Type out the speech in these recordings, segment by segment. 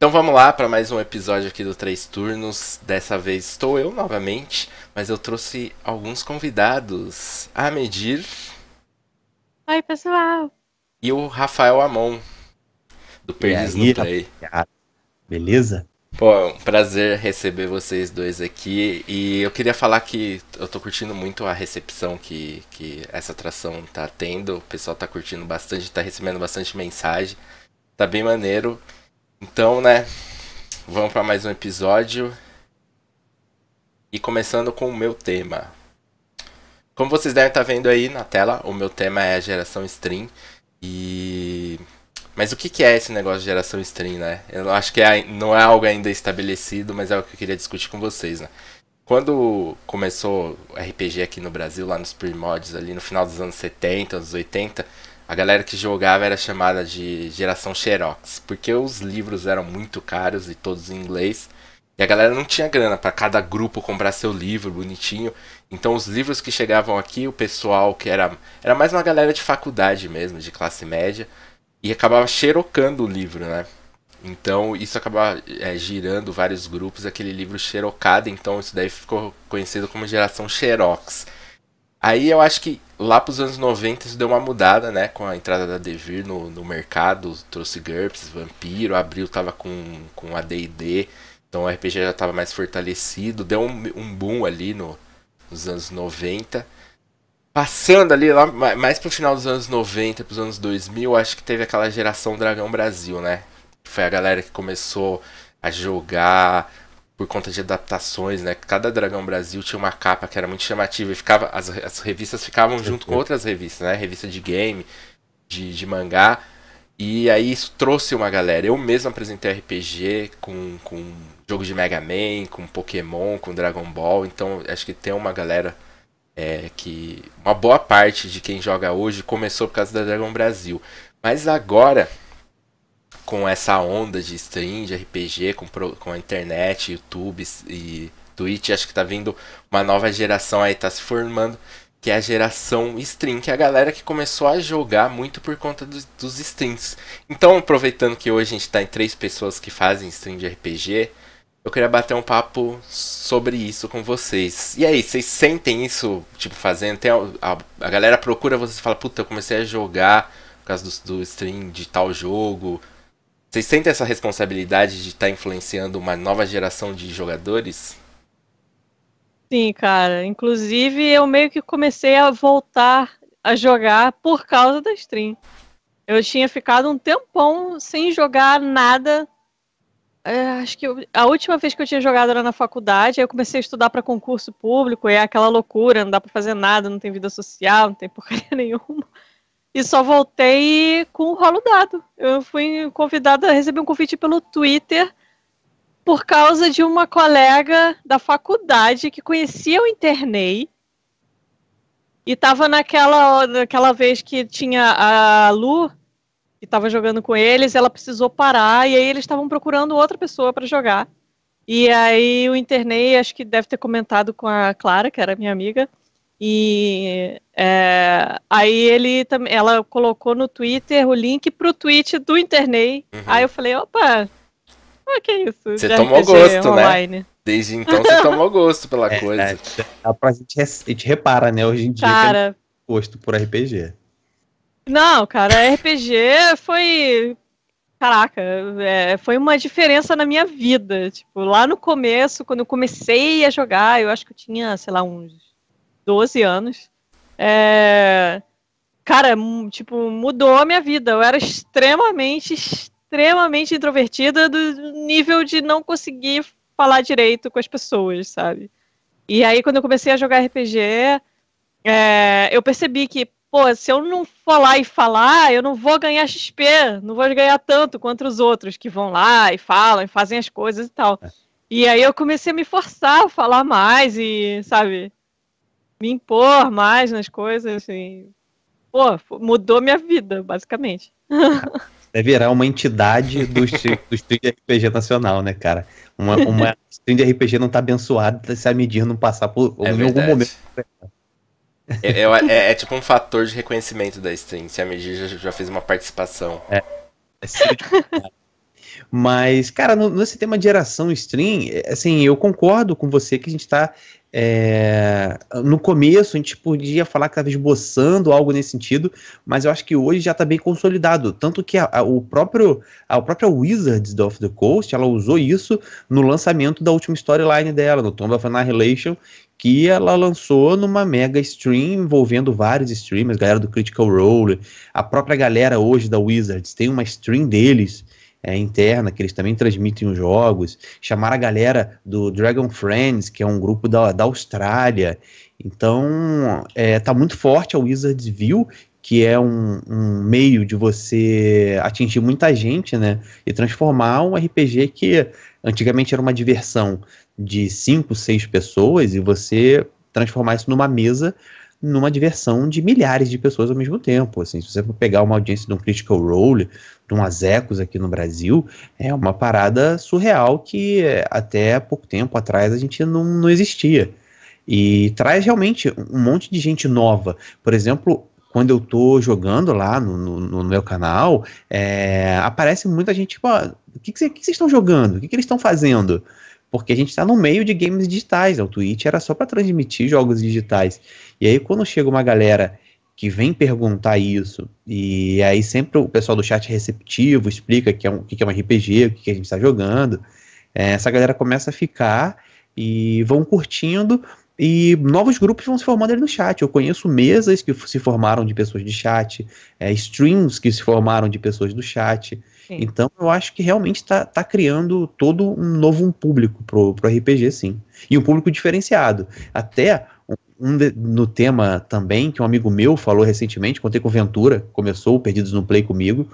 Então vamos lá para mais um episódio aqui do Três Turnos. Dessa vez estou eu novamente, mas eu trouxe alguns convidados. A Medir. Oi, pessoal. E o Rafael Amon, do Perdiz no Play. Beleza? Pô, é um prazer receber vocês dois aqui. E eu queria falar que eu tô curtindo muito a recepção que, que essa atração tá tendo. O pessoal tá curtindo bastante, tá recebendo bastante mensagem. Tá bem maneiro. Então, né, vamos para mais um episódio. E começando com o meu tema. Como vocês devem estar tá vendo aí na tela, o meu tema é a geração stream. E. Mas o que é esse negócio de geração stream, né? Eu acho que é, não é algo ainda estabelecido, mas é o que eu queria discutir com vocês, né? Quando começou o RPG aqui no Brasil, lá nos pre-mods, ali no final dos anos 70, anos 80, a galera que jogava era chamada de geração Xerox, porque os livros eram muito caros e todos em inglês. E a galera não tinha grana para cada grupo comprar seu livro bonitinho. Então os livros que chegavam aqui, o pessoal que era era mais uma galera de faculdade mesmo, de classe média, e acabava xerocando o livro, né? Então isso acabava é, girando vários grupos, aquele livro xerocado, então isso daí ficou conhecido como geração Xerox. Aí eu acho que lá pros anos 90 isso deu uma mudada, né? Com a entrada da Devir no, no mercado, trouxe GURPS, Vampiro, Abril tava com, com a D&D, então o RPG já tava mais fortalecido, deu um, um boom ali no, nos anos 90. Passando ali, lá, mais pro final dos anos 90, pros anos 2000, acho que teve aquela geração Dragão Brasil, né? Foi a galera que começou a jogar por conta de adaptações, né? Cada Dragão Brasil tinha uma capa que era muito chamativa e ficava, as, as revistas ficavam junto com outras revistas, né? Revista de game, de, de mangá. E aí isso trouxe uma galera. Eu mesmo apresentei RPG com, com jogo de Mega Man, com Pokémon, com Dragon Ball. Então acho que tem uma galera é, que. Uma boa parte de quem joga hoje começou por causa da Dragon Brasil. Mas agora com essa onda de stream, de RPG, com, com a internet, YouTube e Twitch, acho que tá vindo uma nova geração aí, tá se formando, que é a geração stream, que é a galera que começou a jogar muito por conta do, dos streams. Então, aproveitando que hoje a gente tá em três pessoas que fazem stream de RPG, eu queria bater um papo sobre isso com vocês. E aí, vocês sentem isso, tipo, fazendo? Tem a, a, a galera procura vocês e fala, puta, eu comecei a jogar por causa do, do stream de tal jogo, vocês sentem essa responsabilidade de estar tá influenciando uma nova geração de jogadores? Sim, cara. Inclusive, eu meio que comecei a voltar a jogar por causa da stream. Eu tinha ficado um tempão sem jogar nada. É, acho que eu, a última vez que eu tinha jogado era na faculdade. Aí eu comecei a estudar para concurso público. E é aquela loucura, não dá para fazer nada, não tem vida social, não tem porcaria nenhuma. E só voltei com o rolo dado. Eu fui convidada a receber um convite pelo Twitter por causa de uma colega da faculdade que conhecia o Internei e estava naquela, naquela vez que tinha a Lu que estava jogando com eles, ela precisou parar e aí eles estavam procurando outra pessoa para jogar. E aí o Internei, acho que deve ter comentado com a Clara, que era minha amiga, e é, aí ele também, ela colocou no Twitter o link pro tweet do Internei. Uhum. Aí eu falei, opa, o que é isso? Você tomou gosto, né? online. né? Desde então você tomou gosto pela é, coisa. É, a, gente, a gente repara, né? Hoje em dia cara, gosto por RPG. Não, cara, RPG foi. Caraca, é, foi uma diferença na minha vida. Tipo, lá no começo, quando eu comecei a jogar, eu acho que eu tinha, sei lá, uns 12 anos. É... Cara, tipo, mudou a minha vida. Eu era extremamente, extremamente introvertida do nível de não conseguir falar direito com as pessoas, sabe? E aí, quando eu comecei a jogar RPG, é... eu percebi que, pô, se eu não for lá e falar, eu não vou ganhar XP, não vou ganhar tanto quanto os outros que vão lá e falam e fazem as coisas e tal. É. E aí eu comecei a me forçar a falar mais e, sabe, me impor mais nas coisas, assim. Pô, mudou minha vida, basicamente. Deve virar uma entidade do, do stream de RPG nacional, né, cara? Uma, uma stream de RPG não tá abençoada se a medir não passar por é em algum momento. É, é, é, é, tipo um fator de reconhecimento da stream, se a medir já, já fez uma participação. É. é Mas, cara, no, nesse tema de geração stream, é, assim, eu concordo com você que a gente tá. É, no começo a gente podia falar que estava esboçando algo nesse sentido, mas eu acho que hoje já está bem consolidado. Tanto que a, a, o próprio, a própria Wizards of the Coast ela usou isso no lançamento da última storyline dela, no Tomb of Annihilation, que ela lançou numa mega stream envolvendo vários streamers, galera do Critical Role, a própria galera hoje da Wizards tem uma stream deles é, interna, que eles também transmitem os jogos, chamar a galera do Dragon Friends, que é um grupo da, da Austrália. Então, é, tá muito forte a Wizards viu que é um, um, meio de você atingir muita gente, né? E transformar um RPG que antigamente era uma diversão de cinco, seis pessoas e você transformar isso numa mesa numa diversão de milhares de pessoas ao mesmo tempo. Assim, se você for pegar uma audiência de um Critical Role, de um Azecos aqui no Brasil, é uma parada surreal que até pouco tempo atrás a gente não, não existia. E traz realmente um monte de gente nova. Por exemplo, quando eu tô jogando lá no, no, no meu canal, é, aparece muita gente, tipo, ah, o que, que, vocês estão jogando? O que, que eles estão fazendo? Porque a gente está no meio de games digitais, né? o Twitch era só para transmitir jogos digitais. E aí quando chega uma galera que vem perguntar isso, e aí sempre o pessoal do chat receptivo, explica que é um, que é um RPG, o que, a gente está jogando, é, essa galera começa a ficar e vão curtindo, e novos grupos vão se formando ali no chat. Eu conheço mesas que se formaram de pessoas de chat, é, streams que se formaram de pessoas do chat. Então eu acho que realmente está tá criando todo um novo público pro, pro RPG, sim. E um público diferenciado. Até um de, no tema também, que um amigo meu falou recentemente, contei com Ventura, começou o Perdidos no Play comigo.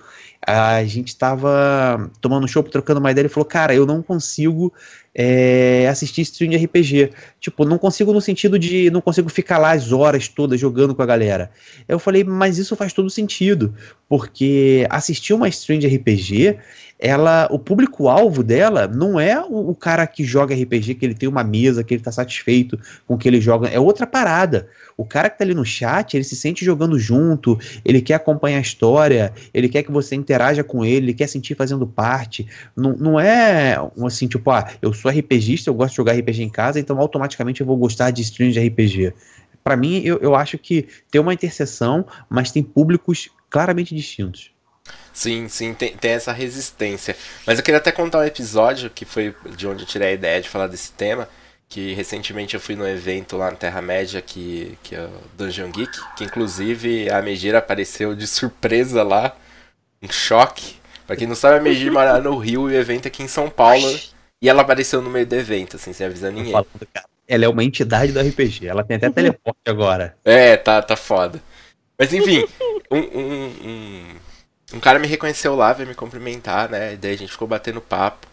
A gente estava tomando um show, trocando uma ideia, ele falou, cara, eu não consigo é, assistir stream de RPG. Tipo, não consigo no sentido de não consigo ficar lá as horas todas jogando com a galera. Eu falei, mas isso faz todo sentido, porque assistir uma stream de RPG ela, o público-alvo dela não é o, o, cara que joga RPG, que ele tem uma mesa, que ele tá satisfeito com o que ele joga, é outra parada. O cara que tá ali no chat, ele se sente jogando junto, ele quer acompanhar a história, ele quer que você interaja com ele, ele quer sentir fazendo parte. Não, não é assim, tipo, ah, eu sou RPGista, eu gosto de jogar RPG em casa, então automaticamente eu vou gostar de streams de RPG. Para mim, eu, eu acho que tem uma interseção, mas tem públicos claramente distintos. Sim, sim, tem, tem essa resistência. Mas eu queria até contar um episódio que foi de onde eu tirei a ideia de falar desse tema. Que recentemente eu fui no evento lá na Terra-média, que, que é o Dungeon Geek, que inclusive a Megira apareceu de surpresa lá, um choque. Pra quem não sabe, a Megir mora no Rio e o evento é aqui em São Paulo. E ela apareceu no meio do evento, assim, sem avisar ninguém. Ela é uma entidade do RPG, ela tem até teleporte agora. É, tá, tá foda. Mas enfim, um, um, um um cara me reconheceu lá, veio me cumprimentar, né? E daí a gente ficou batendo papo.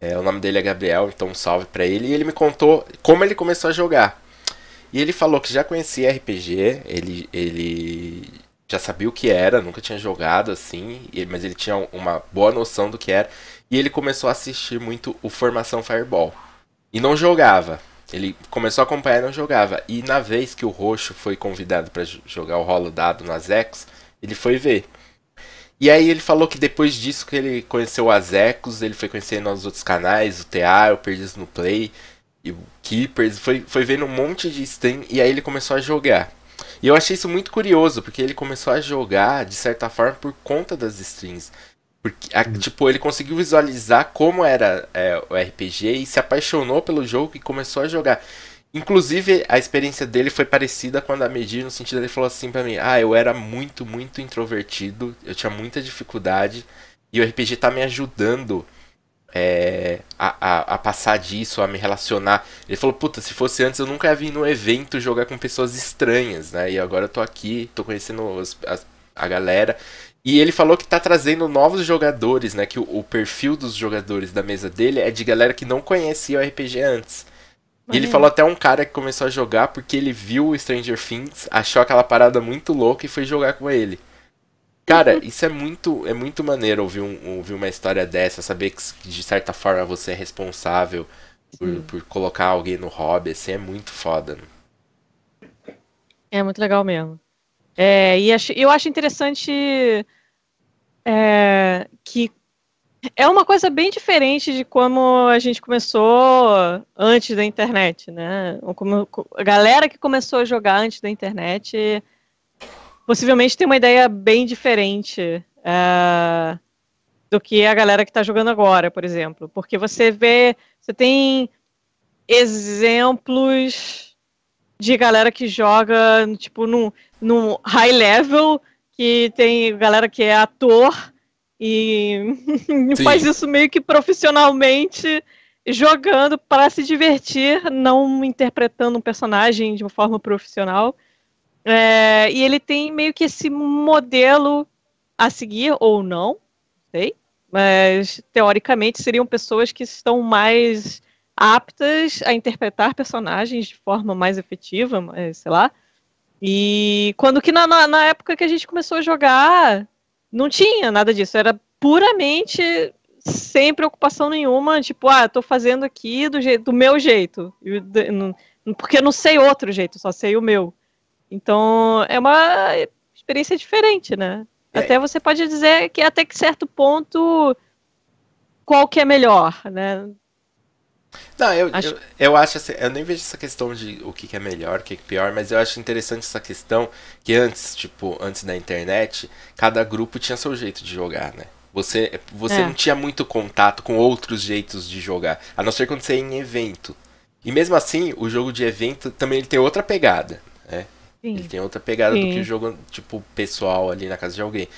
É, o nome dele é Gabriel, então um salve pra ele. E ele me contou como ele começou a jogar. E ele falou que já conhecia RPG, ele, ele já sabia o que era, nunca tinha jogado assim, mas ele tinha uma boa noção do que era. E ele começou a assistir muito o Formação Fireball. E não jogava. Ele começou a acompanhar e não jogava. E na vez que o Roxo foi convidado para jogar o rolo dado nas Ecos, ele foi ver. E aí ele falou que depois disso que ele conheceu o Azecos, ele foi conhecendo os outros canais, o TA, o Perdidos no Play, e o Keepers, foi, foi vendo um monte de stream e aí ele começou a jogar. E eu achei isso muito curioso, porque ele começou a jogar, de certa forma, por conta das streams. Porque, a, hum. tipo, ele conseguiu visualizar como era é, o RPG e se apaixonou pelo jogo e começou a jogar. Inclusive, a experiência dele foi parecida quando a Medir, no sentido ele falou assim para mim: "Ah, eu era muito, muito introvertido, eu tinha muita dificuldade e o RPG tá me ajudando é, a, a, a, passar disso, a me relacionar. Ele falou, puta, se fosse antes eu nunca ia vir no evento jogar com pessoas estranhas, né? E agora eu tô aqui, tô conhecendo os, a, a, galera. E ele falou que tá trazendo novos jogadores, né? Que o, o, perfil dos jogadores da mesa dele é de galera que não conhecia o RPG antes. E ele falou até um cara que começou a jogar porque ele viu o Stranger Things, achou aquela parada muito louca e foi jogar com ele. Cara, isso é muito, é muito maneiro ouvir, um, ouvir uma história dessa, saber que de certa forma você é responsável por, por colocar alguém no hobby, assim, é muito foda. Né? É muito legal mesmo. É, e acho, eu acho interessante é, que É uma coisa bem diferente de como a gente começou antes da internet, né? Como a galera que começou a jogar antes da internet possivelmente tem uma ideia bem diferente é, do que a galera que está jogando agora, por exemplo. Porque você vê, você tem exemplos de galera que joga, tipo, num, num high level, que tem galera que é ator e faz isso meio que profissionalmente, jogando para se divertir, não interpretando um personagem de uma forma profissional. É, e ele tem meio que esse modelo a seguir, ou não, sei, mas teoricamente seriam pessoas que estão mais aptas a interpretar personagens de forma mais efetiva, sei lá. E quando que na, na, época que a gente começou a jogar, não tinha nada disso, era puramente sem preocupação nenhuma, tipo, ah, tô fazendo aqui do, jeito, do meu jeito, porque eu não sei outro jeito, só sei o meu. Então, é uma experiência diferente, né? É. Até você pode dizer que até que certo ponto qual que é melhor, né? Não, eu, acho... eu, eu, acho assim, eu nem vejo essa questão de o que, que é melhor, o que, que é pior, mas eu acho interessante essa questão que antes, tipo, antes da internet, cada grupo tinha seu jeito de jogar, né? Você, você é. não tinha muito contato com outros jeitos de jogar, a não ser quando você ia em evento. E mesmo assim, o jogo de evento também ele tem outra pegada, né? Sim. Ele tem outra pegada Sim. do que o jogo, tipo, pessoal ali na casa de alguém.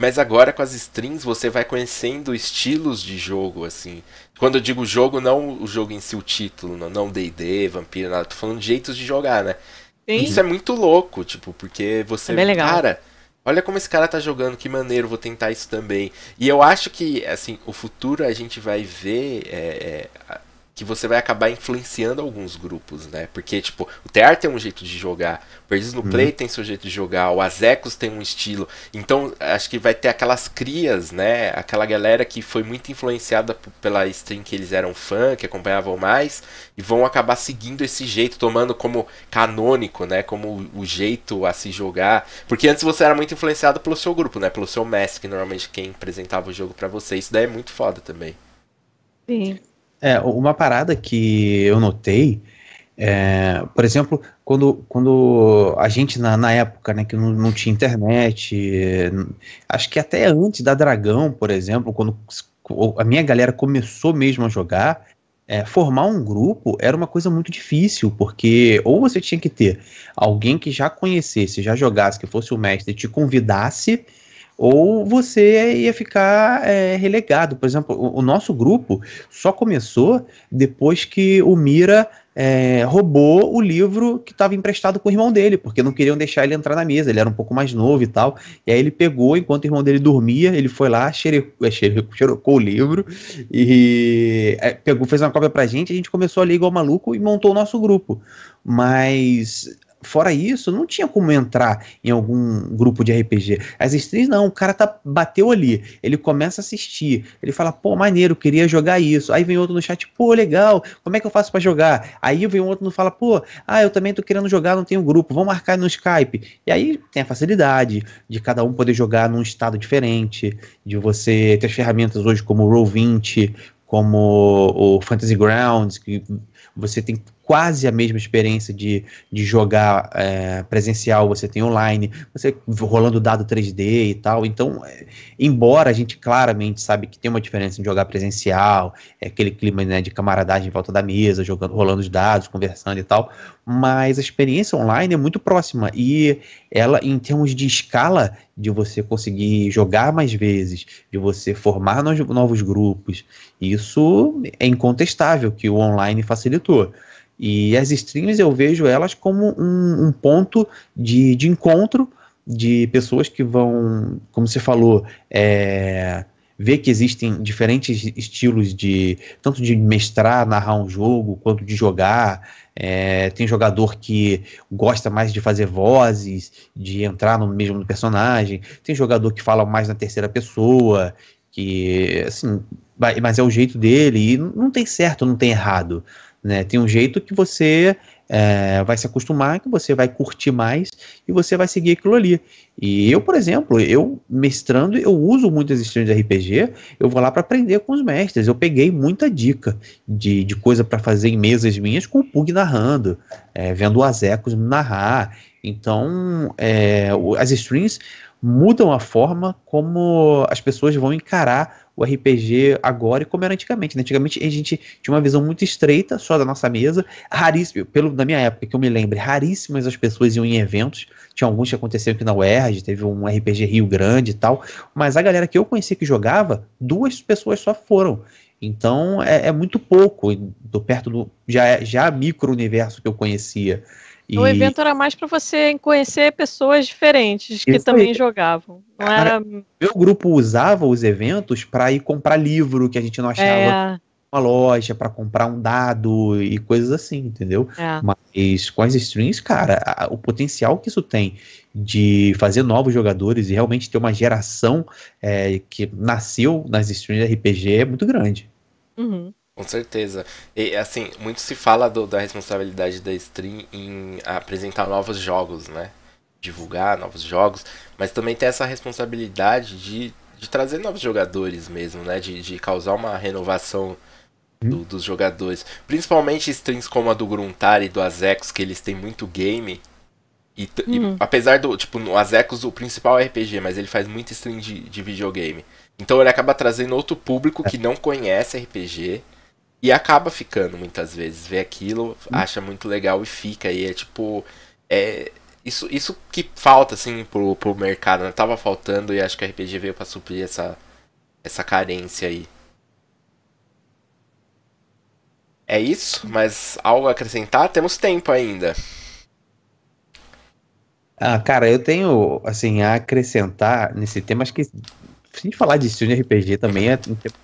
Mas agora com as strings você vai conhecendo estilos de jogo, assim. Quando eu digo jogo, não o jogo em si, o título, não D&D, Vampiro, nada. Tô falando de jeitos de jogar, né? Sim. Isso é muito louco, tipo, porque você... É bem legal. Cara, olha como esse cara tá jogando, que maneiro, vou tentar isso também. E eu acho que, assim, o futuro a gente vai ver... É, é, que você vai acabar influenciando alguns grupos, né? Porque, tipo, o TR tem um jeito de jogar, o Perdidos no uhum. Play tem seu jeito de jogar, o Azecos tem um estilo. Então, acho que vai ter aquelas crias, né? Aquela galera que foi muito influenciada pela stream que eles eram fã, que acompanhavam mais, e vão acabar seguindo esse jeito, tomando como canônico, né? Como o jeito a se jogar. Porque antes você era muito influenciado pelo seu grupo, né? Pelo seu mestre, que normalmente quem apresentava o jogo para você. Isso daí é muito foda também. Sim. É, uma parada que eu notei, é, por exemplo, quando, quando a gente, na, na época, né, que não, não tinha internet, acho que até antes da Dragão, por exemplo, quando a minha galera começou mesmo a jogar, é, formar um grupo era uma coisa muito difícil, porque ou você tinha que ter alguém que já conhecesse, já jogasse, que fosse o mestre, te convidasse ou você ia ficar é, relegado. Por exemplo, o, o, nosso grupo só começou depois que o Mira é, roubou o livro que estava emprestado com o irmão dele, porque não queriam deixar ele entrar na mesa, ele era um pouco mais novo e tal. E aí ele pegou, enquanto o irmão dele dormia, ele foi lá, xerecou, é, xerecou o livro e é, pegou, fez uma cópia pra gente, a gente começou a ler igual maluco e montou o nosso grupo. Mas fora isso, não tinha como entrar em algum grupo de RPG. As streams não, o cara tá, bateu ali, ele começa a assistir, ele fala, pô, maneiro, queria jogar isso. Aí vem outro no chat, pô, legal, como é que eu faço para jogar? Aí vem outro no fala, pô, ah, eu também tô querendo jogar, não tenho grupo, vamos marcar no Skype. E aí tem a facilidade de cada um poder jogar num estado diferente, de você ter ferramentas hoje como o Roll20, como o Fantasy Grounds, que você tem quase a mesma experiência de, de jogar é, presencial, você tem online, você rolando dado 3D e tal. Então, é, embora a gente claramente sabe que tem uma diferença em jogar presencial, é aquele clima né, de camaradagem em volta da mesa, jogando, rolando os dados, conversando e tal, mas a experiência online é muito próxima e ela, em termos de escala, de você conseguir jogar mais vezes, de você formar novos grupos, isso é incontestável que o online facilitou. E as streams eu vejo elas como um, um ponto de, de encontro de pessoas que vão, como você falou, é, ver que existem diferentes estilos de tanto de mestrar, narrar um jogo, quanto de jogar. É, tem jogador que gosta mais de fazer vozes, de entrar no mesmo personagem. Tem jogador que fala mais na terceira pessoa, que assim, mas é o jeito dele e não tem certo, não tem errado. Né? Tem um jeito que você é, vai se acostumar, que você vai curtir mais e você vai seguir aquilo ali. E eu, por exemplo, eu mestrando, eu uso muitas streams de RPG, eu vou lá para aprender com os mestres. Eu peguei muita dica de, de coisa para fazer em mesas minhas com o Pug narrando, é, vendo o Azecos narrar. Então, é, as streams mudam a forma como as pessoas vão encarar o RPG agora e como era antigamente. Né? Antigamente a gente tinha uma visão muito estreita só da nossa mesa, raríssimo, pelo, na minha época que eu me lembro, raríssimas as pessoas iam em eventos, tinha alguns que aconteceram aqui na UERJ, teve um RPG Rio Grande e tal, mas a galera que eu conheci que jogava, duas pessoas só foram. Então é, é muito pouco, do perto do já, já micro-universo que eu conhecia. E... O evento era mais para você conhecer pessoas diferentes que Isso também jogavam. Não era... Meu grupo usava os eventos para ir comprar livro que a gente não achava é... uma loja, para comprar um dado e coisas assim, entendeu? É. Mas com as streams, cara, a, o potencial que isso tem de fazer novos jogadores e realmente ter uma geração é, que nasceu nas streams de RPG é muito grande. Uhum. Com certeza. E assim, muito se fala do, da responsabilidade da stream em apresentar novos jogos, né? Divulgar novos jogos, mas também tem essa responsabilidade de, de trazer novos jogadores mesmo, né? De, de causar uma renovação do, hum. dos jogadores. Principalmente streams como a do Gruntar e do Azecos, que eles têm muito game. E, hum. e, apesar do, tipo, no Azecos o principal é RPG, mas ele faz muito stream de, de videogame. Então ele acaba trazendo outro público que não conhece RPG e acaba ficando muitas vezes. Vê aquilo, acha muito legal e fica. E é tipo. É, isso, isso que falta, assim, pro, pro mercado, né? Tava faltando e acho que a RPG veio pra suprir essa, essa carência aí. É isso, mas algo a acrescentar? Temos tempo ainda. Ah, cara, eu tenho, assim, a acrescentar nesse tema, acho que se falar de estilo de RPG também, é,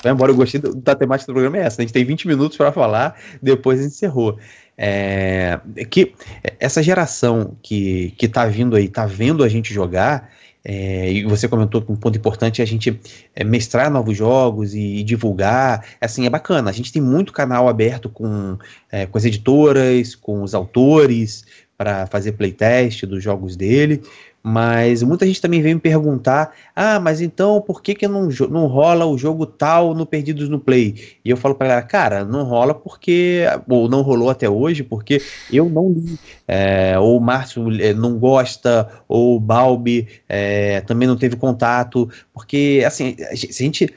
embora eu gostei da temática do programa, é essa. A gente tem 20 minutos para falar, depois a gente encerrou. É, que essa geração que, que tá vindo aí, tá vendo a gente jogar, é, e você comentou que um ponto importante é a gente é, mestrar novos jogos e, e, divulgar. Assim, é bacana. A gente tem muito canal aberto com, é, com as editoras, com os autores, para fazer playtest dos jogos dele. Mas muita gente também vem me perguntar: ah, mas então por que, que não, não rola o jogo tal no Perdidos no Play? E eu falo para ela: cara, não rola porque. ou não rolou até hoje porque eu não li. É, ou o Márcio é, não gosta, ou o Balbi é, também não teve contato. Porque, assim, se a gente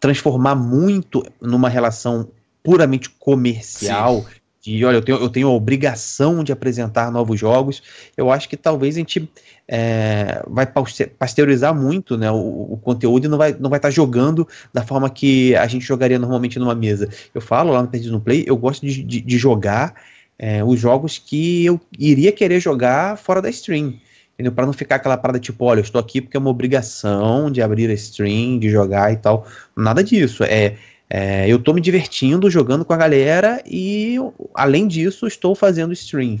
transformar muito numa relação puramente comercial. Sim. De, olha, eu tenho, eu tenho a obrigação de apresentar novos jogos. Eu acho que talvez a gente é, vai pasteurizar muito né, o, o, conteúdo e não vai estar não vai tá jogando da forma que a gente jogaria normalmente numa mesa. Eu falo lá no Perdido no Play, eu gosto de, de, de jogar é, os jogos que eu iria querer jogar fora da stream. Para não ficar aquela parada tipo, olha, eu estou aqui porque é uma obrigação de abrir a stream, de jogar e tal. Nada disso. É, é eu estou me divertindo jogando com a galera e, além disso, estou fazendo stream.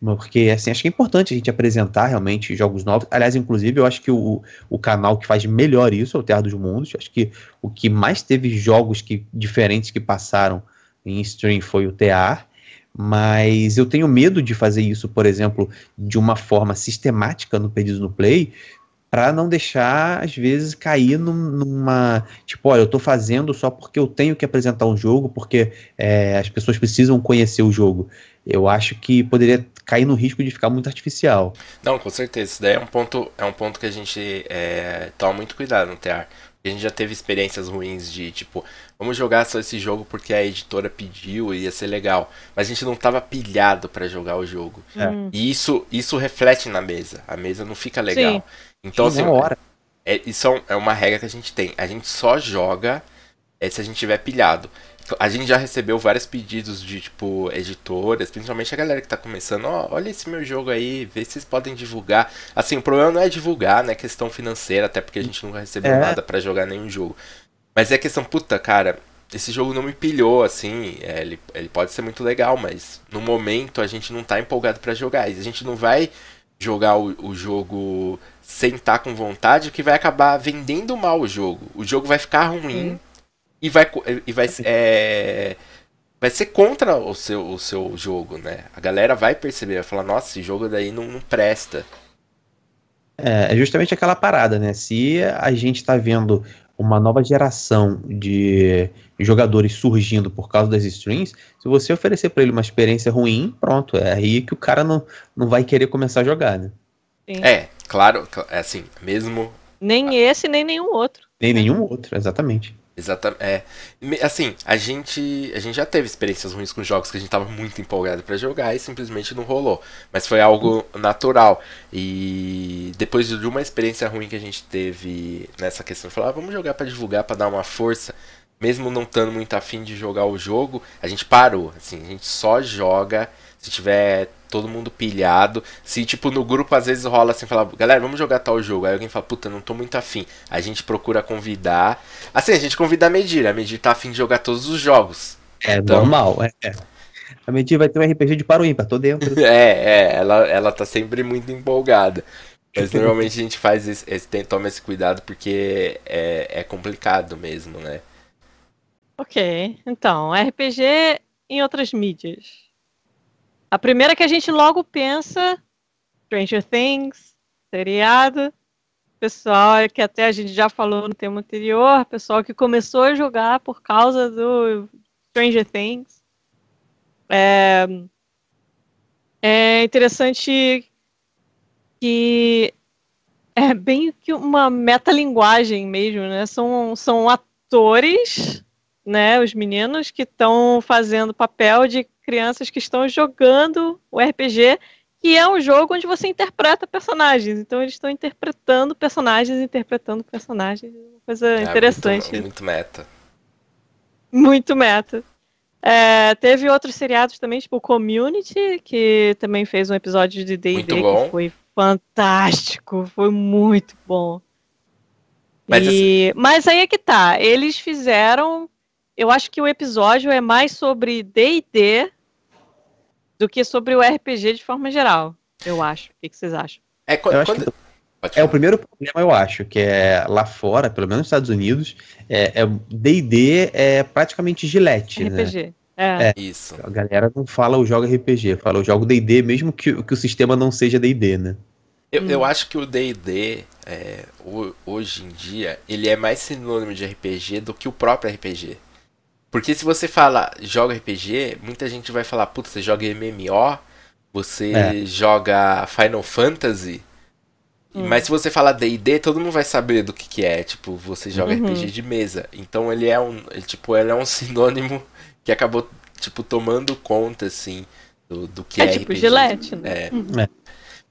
Porque, assim, acho que é importante a gente apresentar realmente jogos novos. Aliás, inclusive, eu acho que o, o canal que faz melhor isso é o Terra dos Mundos. Acho que o que mais teve jogos que, diferentes que passaram em stream foi o TR. Mas eu tenho medo de fazer isso, por exemplo, de uma forma sistemática no Perdidos no Play, para não deixar, às vezes, cair num, numa. Tipo, olha, eu estou fazendo só porque eu tenho que apresentar um jogo, porque é, as pessoas precisam conhecer o jogo. Eu acho que poderia cair no risco de ficar muito artificial. Não, com certeza. Isso daí é um ponto, é um ponto que a gente é, toma muito cuidado no TR. A gente já teve experiências ruins de tipo, vamos jogar só esse jogo porque a editora pediu e ia ser legal. Mas a gente não estava pilhado para jogar o jogo. É. E isso, isso reflete na mesa. A mesa não fica legal. Sim. Então, Sim, assim, hora. É, isso é, é uma regra que a gente tem. A gente só joga é, se a gente tiver pilhado. A gente já recebeu vários pedidos de, tipo, editoras, principalmente a galera que tá começando, ó, oh, olha esse meu jogo aí, vê se vocês podem divulgar. Assim, o problema não é divulgar, né? Questão financeira, até porque a gente nunca recebeu é. nada para jogar nenhum jogo. Mas é questão, puta, cara, esse jogo não me pilhou, assim, é, ele, ele pode ser muito legal, mas no momento a gente não tá empolgado para jogar. E a gente não vai jogar o, o jogo sem estar com vontade, que vai acabar vendendo mal o jogo. O jogo vai ficar ruim e vai, e vai é, vai ser contra o seu, o seu jogo, né? A galera vai perceber, vai falar, nossa, esse jogo daí não, não presta. É, é justamente aquela parada, né? Se a gente tá vendo uma nova geração de jogadores surgindo por causa das streams, se você oferecer para ele uma experiência ruim, pronto, é aí que o cara não, não vai querer começar a jogar, né? Sim. É, claro, é assim, mesmo. Nem esse, nem nenhum outro. Nem nenhum outro, exatamente. Exatamente. É. Assim, a gente, a gente já teve experiências ruins com jogos que a gente tava muito empolgado para jogar e simplesmente não rolou. Mas foi algo natural. E depois de uma experiência ruim que a gente teve nessa questão, falar, ah, vamos jogar para divulgar, para dar uma força. Mesmo não estando muito afim de jogar o jogo, a gente parou. Assim, a gente só joga se tiver todo mundo pilhado. Se, tipo, no grupo às vezes rola assim, falar, galera, vamos jogar tal jogo. Aí alguém fala, puta, não tô muito afim. A gente procura convidar. Assim, a gente convida a Medir. A Medir tá afim de jogar todos os jogos. É então... normal, é. A Medir vai ter um RPG de paro ímpar, tô dentro. é, é, ela, ela tá sempre muito empolgada. Mas normalmente a gente faz esse, esse toma esse cuidado porque é, é complicado mesmo, né? Ok, então, RPG em outras mídias. A primeira que a gente logo pensa, Stranger Things, seriado, pessoal que até a gente já falou no tema anterior, pessoal que começou a jogar por causa do Stranger Things. É, é interessante que é bem que uma metalinguagem mesmo, né? São, são atores, né? Os meninos que estão fazendo papel de crianças que estão jogando o RPG, que é um jogo onde você interpreta personagens. Então eles estão interpretando personagens, interpretando personagens. Uma coisa é, interessante. Muito, muito meta. Muito meta. É, teve outros seriados também, tipo Community, que também fez um episódio de D&D que foi fantástico, foi muito bom. Mas, e... assim... Mas aí é que tá, eles fizeram, eu acho que o episódio é mais sobre D&D do que sobre o RPG de forma geral, eu acho. O que, que vocês acham? É, quando, quando... é o primeiro problema, eu acho, que é lá fora, pelo menos nos Estados Unidos, é D&D é, é, praticamente gilete, RPG. Né? É. é. Isso. A galera não fala o jogo RPG, fala o jogo D&D, mesmo que, que o sistema não seja D&D, né? Eu, hum. eu acho que o D&D, é, hoje em dia, ele é mais sinônimo de RPG do que o próprio RPG. Porque se você fala joga RPG, muita gente vai falar, puta, você joga MMO, você é. joga Final Fantasy. Hum. Mas se você falar D&D, todo mundo vai saber do que, que é, tipo, você joga uhum. RPG de mesa. Então ele é um, ele, tipo, ele é um sinônimo que acabou tipo tomando conta assim do, do que é, é tipo RPG. Gillette, né? É. Uhum. é.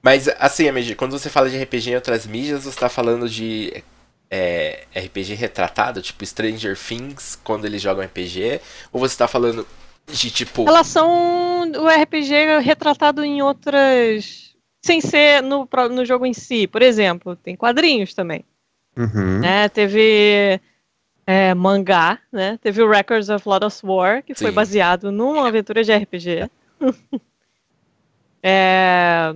Mas assim, MG, quando você fala de RPG em outras mídias, você está falando de é, RPG retratado, tipo Stranger Things, quando eles jogam RPG? Ou você tá falando de tipo. Elas são o RPG retratado em outras. Sem ser no, no jogo em si. Por exemplo, tem quadrinhos também. Uhum. Né? Teve é, mangá, né? Teve o Records of Lodoss War, que Sim. foi baseado numa aventura de RPG. é.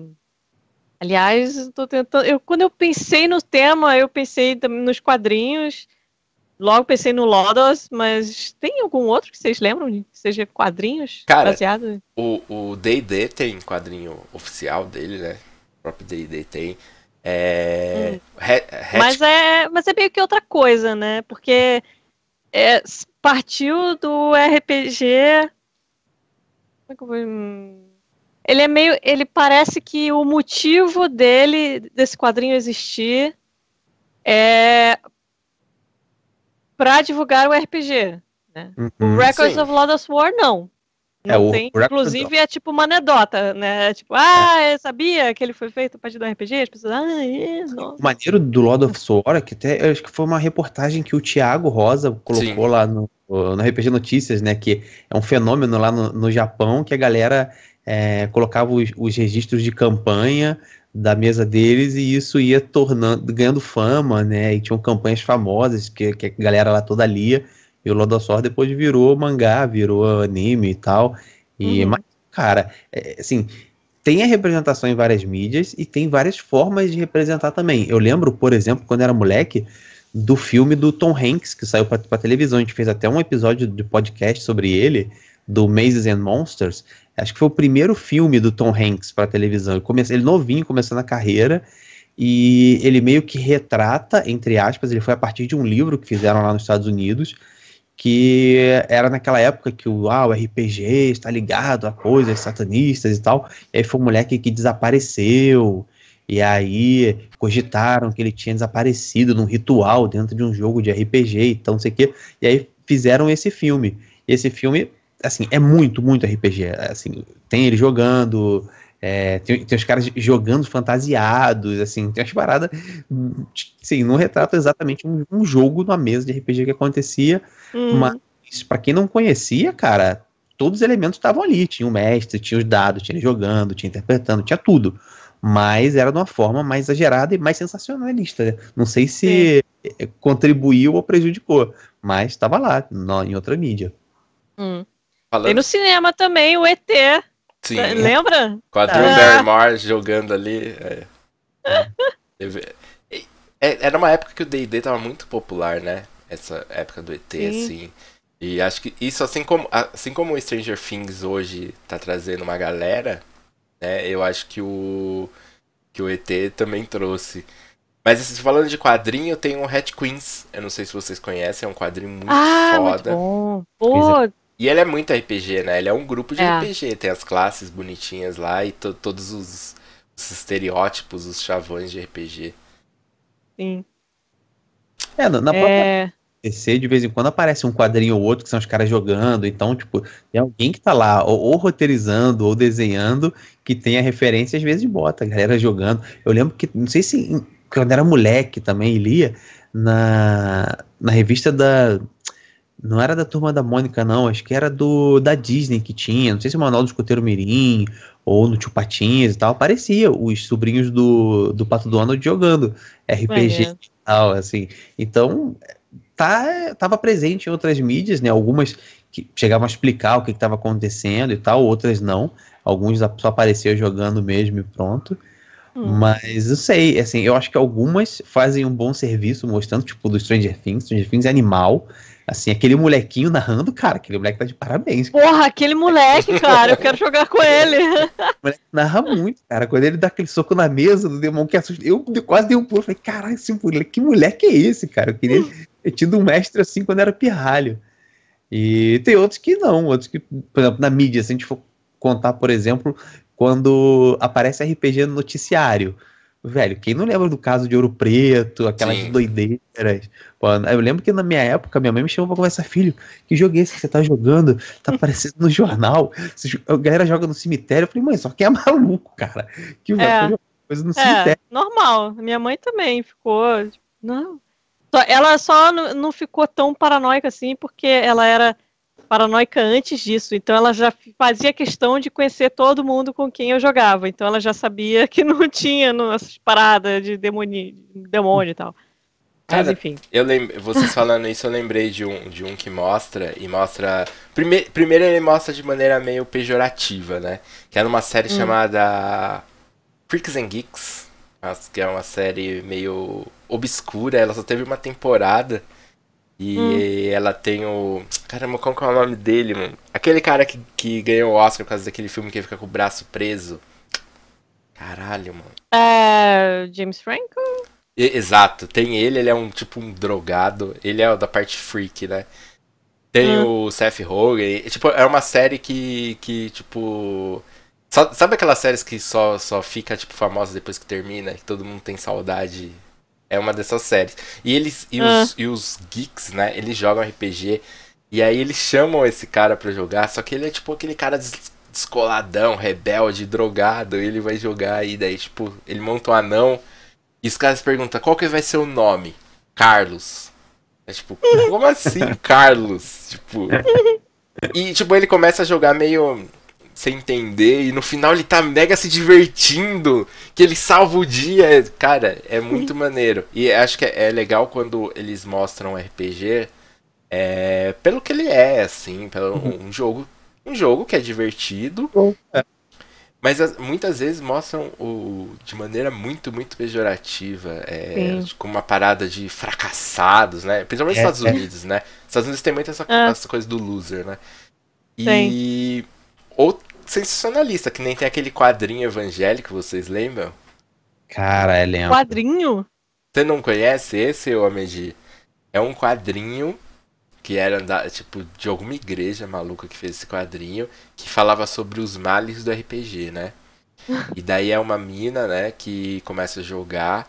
Aliás, tô tentando. Eu, quando eu pensei no tema, eu pensei nos quadrinhos. Logo pensei no Lodos, mas tem algum outro que vocês lembram que seja quadrinhos Cara, baseado? O D&D tem quadrinho oficial dele, né? O próprio D&D tem. É... Hum. Mas é, mas é meio que outra coisa, né? Porque é, partiu do RPG. Como é que eu vou hum, ele é meio. Ele parece que o motivo dele, desse quadrinho existir, é para divulgar o RPG. Né? Uhum, o Records sim. of Lodoss War, não. É, não é, tem. O Inclusive, é tipo uma anedota, né? É tipo, ah, é. sabia que ele foi feito a partir do RPG? As pessoas, ah, é, nossa. O maneiro do Lord of War, que até acho que foi uma reportagem que o Thiago Rosa colocou Sim. lá no, no RPG Notícias, né? Que é um fenômeno lá no, no Japão que a galera é, colocava os, os, registros de campanha da mesa deles e isso ia tornando, ganhando fama, né? E tinham campanhas famosas que, que a galera lá toda lia. E o Lodosor depois virou mangá, virou anime e tal. E, uhum. mas, cara, é, assim, tem a representação em várias mídias e tem várias formas de representar também. Eu lembro, por exemplo, quando era moleque, do filme do Tom Hanks, que saiu para televisão. A gente fez até um episódio de podcast sobre ele, do Mazes and Monsters, acho que foi o primeiro filme do Tom Hanks para televisão. Ele, ele novinho, começando a carreira, e ele meio que retrata, entre aspas, ele foi a partir de um livro que fizeram lá nos Estados Unidos, que era naquela época que o, ah, o RPG está ligado a coisas satanistas e tal, e aí foi um moleque que desapareceu, e aí cogitaram que ele tinha desaparecido num ritual dentro de um jogo de RPG, então não sei o quê, e aí fizeram esse filme. E esse filme, assim, é muito, muito RPG, assim, tem ele jogando, é, tem, tem os caras jogando fantasiados, assim, tem umas paradas. Sim, não retrata exatamente um, um, jogo numa mesa de RPG que acontecia, hum. mas para quem não conhecia, cara, todos os elementos estavam ali. Tinha o mestre, tinha os dados, tinha ele jogando, tinha interpretando, tinha tudo. Mas era de uma forma mais exagerada e mais sensacionalista. Não sei se Sim. contribuiu ou prejudicou, mas estava lá, no, em outra mídia. Hum. E no cinema também, o ET Sim. Lembra? Quadril ah. Barrymore jogando ali. É. é. Era uma época que o D&D tava muito popular, né? Essa época do ET, Sim. assim. E acho que isso, assim como, assim como o Stranger Things hoje tá trazendo uma galera, né? Eu acho que o, que o ET também trouxe. Mas assim, falando de quadrinho, tem um Hat Queens. Eu não sei se vocês conhecem, é um quadrinho muito ah, foda. Muito bom. Pô, e ele é muito RPG, né? Ele é um grupo de é. RPG. Tem as classes bonitinhas lá e to todos os, os, estereótipos, os chavões de RPG. Sim. É, na, na é... PC, de vez em quando aparece um quadrinho ou outro que são os caras jogando. Então, tipo, tem alguém que tá lá, ou, ou roteirizando, ou desenhando, que tem a referência, às vezes bota a galera jogando. Eu lembro que, não sei se quando era moleque também, lia na, na revista da não era da turma da Mônica, não. Acho que era do da Disney que tinha. Não sei se é o Manual do Escoteiro Mirim ou no Tio Patinhas e tal. Aparecia os sobrinhos do, do Pato Donald jogando RPG e tal, assim. Então, tá, tava presente em outras mídias, né? Algumas que chegavam a explicar o que estava acontecendo e tal, outras não. Alguns só apareciam jogando mesmo e pronto. Hum. Mas eu sei, assim, eu acho que algumas fazem um bom serviço mostrando, tipo, do Stranger Things. Stranger Things é animal. Assim, aquele molequinho narrando, cara, aquele moleque tá de parabéns. Porra, aquele moleque, cara, eu quero jogar com ele. O moleque narra muito, cara. Quando ele dá aquele soco na mesa do demônio que assusta, eu quase dei um pulo. Falei, caralho, esse moleque, que moleque é esse, cara? Eu queria ter tido um mestre assim quando era pirralho. E tem outros que não, outros que, por exemplo, na mídia, se a gente for contar, por exemplo, quando aparece RPG no noticiário. Velho, quem não lembra do caso de Ouro Preto, aquelas Sim. doideiras? Pô, eu lembro que na minha época, minha mãe me chamou pra conversar, filho, que jogo é esse que você tá jogando? Tá aparecendo no jornal. A galera joga no cemitério. Eu falei, mãe, só que é maluco, cara. Que é. coisa no é, cemitério. Normal. Minha mãe também ficou. Tipo, não. Ela só não ficou tão paranoica assim, porque ela era paranoica antes disso, então ela já fazia questão de conhecer todo mundo com quem eu jogava, então ela já sabia que não tinha essas paradas de demônio, demônio e tal. Mas Cara, enfim. Eu lembro, vocês falando isso, eu lembrei de um, de um que mostra, e mostra. Prime, primeiro ele mostra de maneira meio pejorativa, né? Que era uma série hum. chamada Freaks and Geeks, que é uma série meio obscura, ela só teve uma temporada. E hum. ela tem o. Caramba, qual que é o nome dele, mano? Aquele cara que, que ganhou o Oscar por causa daquele filme que ele fica com o braço preso. Caralho, mano. É. James Franco? E, exato, tem ele, ele é um tipo um drogado. Ele é o da parte freak, né? Tem hum. o Seth Rogen. E, tipo, é uma série que, que tipo. sabe aquelas séries que só, só fica, tipo, famosa depois que termina? Que todo mundo tem saudade é uma dessas séries. E eles e os, ah. e os geeks, né? Eles jogam RPG. E aí eles chamam esse cara pra jogar, só que ele é tipo aquele cara descoladão, rebelde, drogado. E ele vai jogar e daí, tipo, ele monta um anão. E os caras perguntam qual que vai ser o nome? Carlos. É tipo, como assim, Carlos? Tipo. E tipo, ele começa a jogar meio sem entender, e no final ele tá mega se divertindo, que ele salva o dia. Cara, é muito maneiro. E acho que é, legal quando eles mostram RPG é, pelo que ele é, assim, pelo uhum. um jogo. Um jogo que é divertido. É. Mas as, muitas vezes mostram o de maneira muito, muito pejorativa. É, com uma parada de fracassados, né? Principalmente nos é, Estados é. Unidos, né? Nos Estados Unidos tem muito essa, ah. essa coisa do loser, né? E. Ou sensacionalista, que nem tem aquele quadrinho evangélico, vocês lembram? Cara, é lembro. Quadrinho? Você não conhece esse, Homem de. É um quadrinho que era da, tipo de alguma igreja maluca que fez esse quadrinho que falava sobre os males do RPG, né? E daí é uma mina, né, que começa a jogar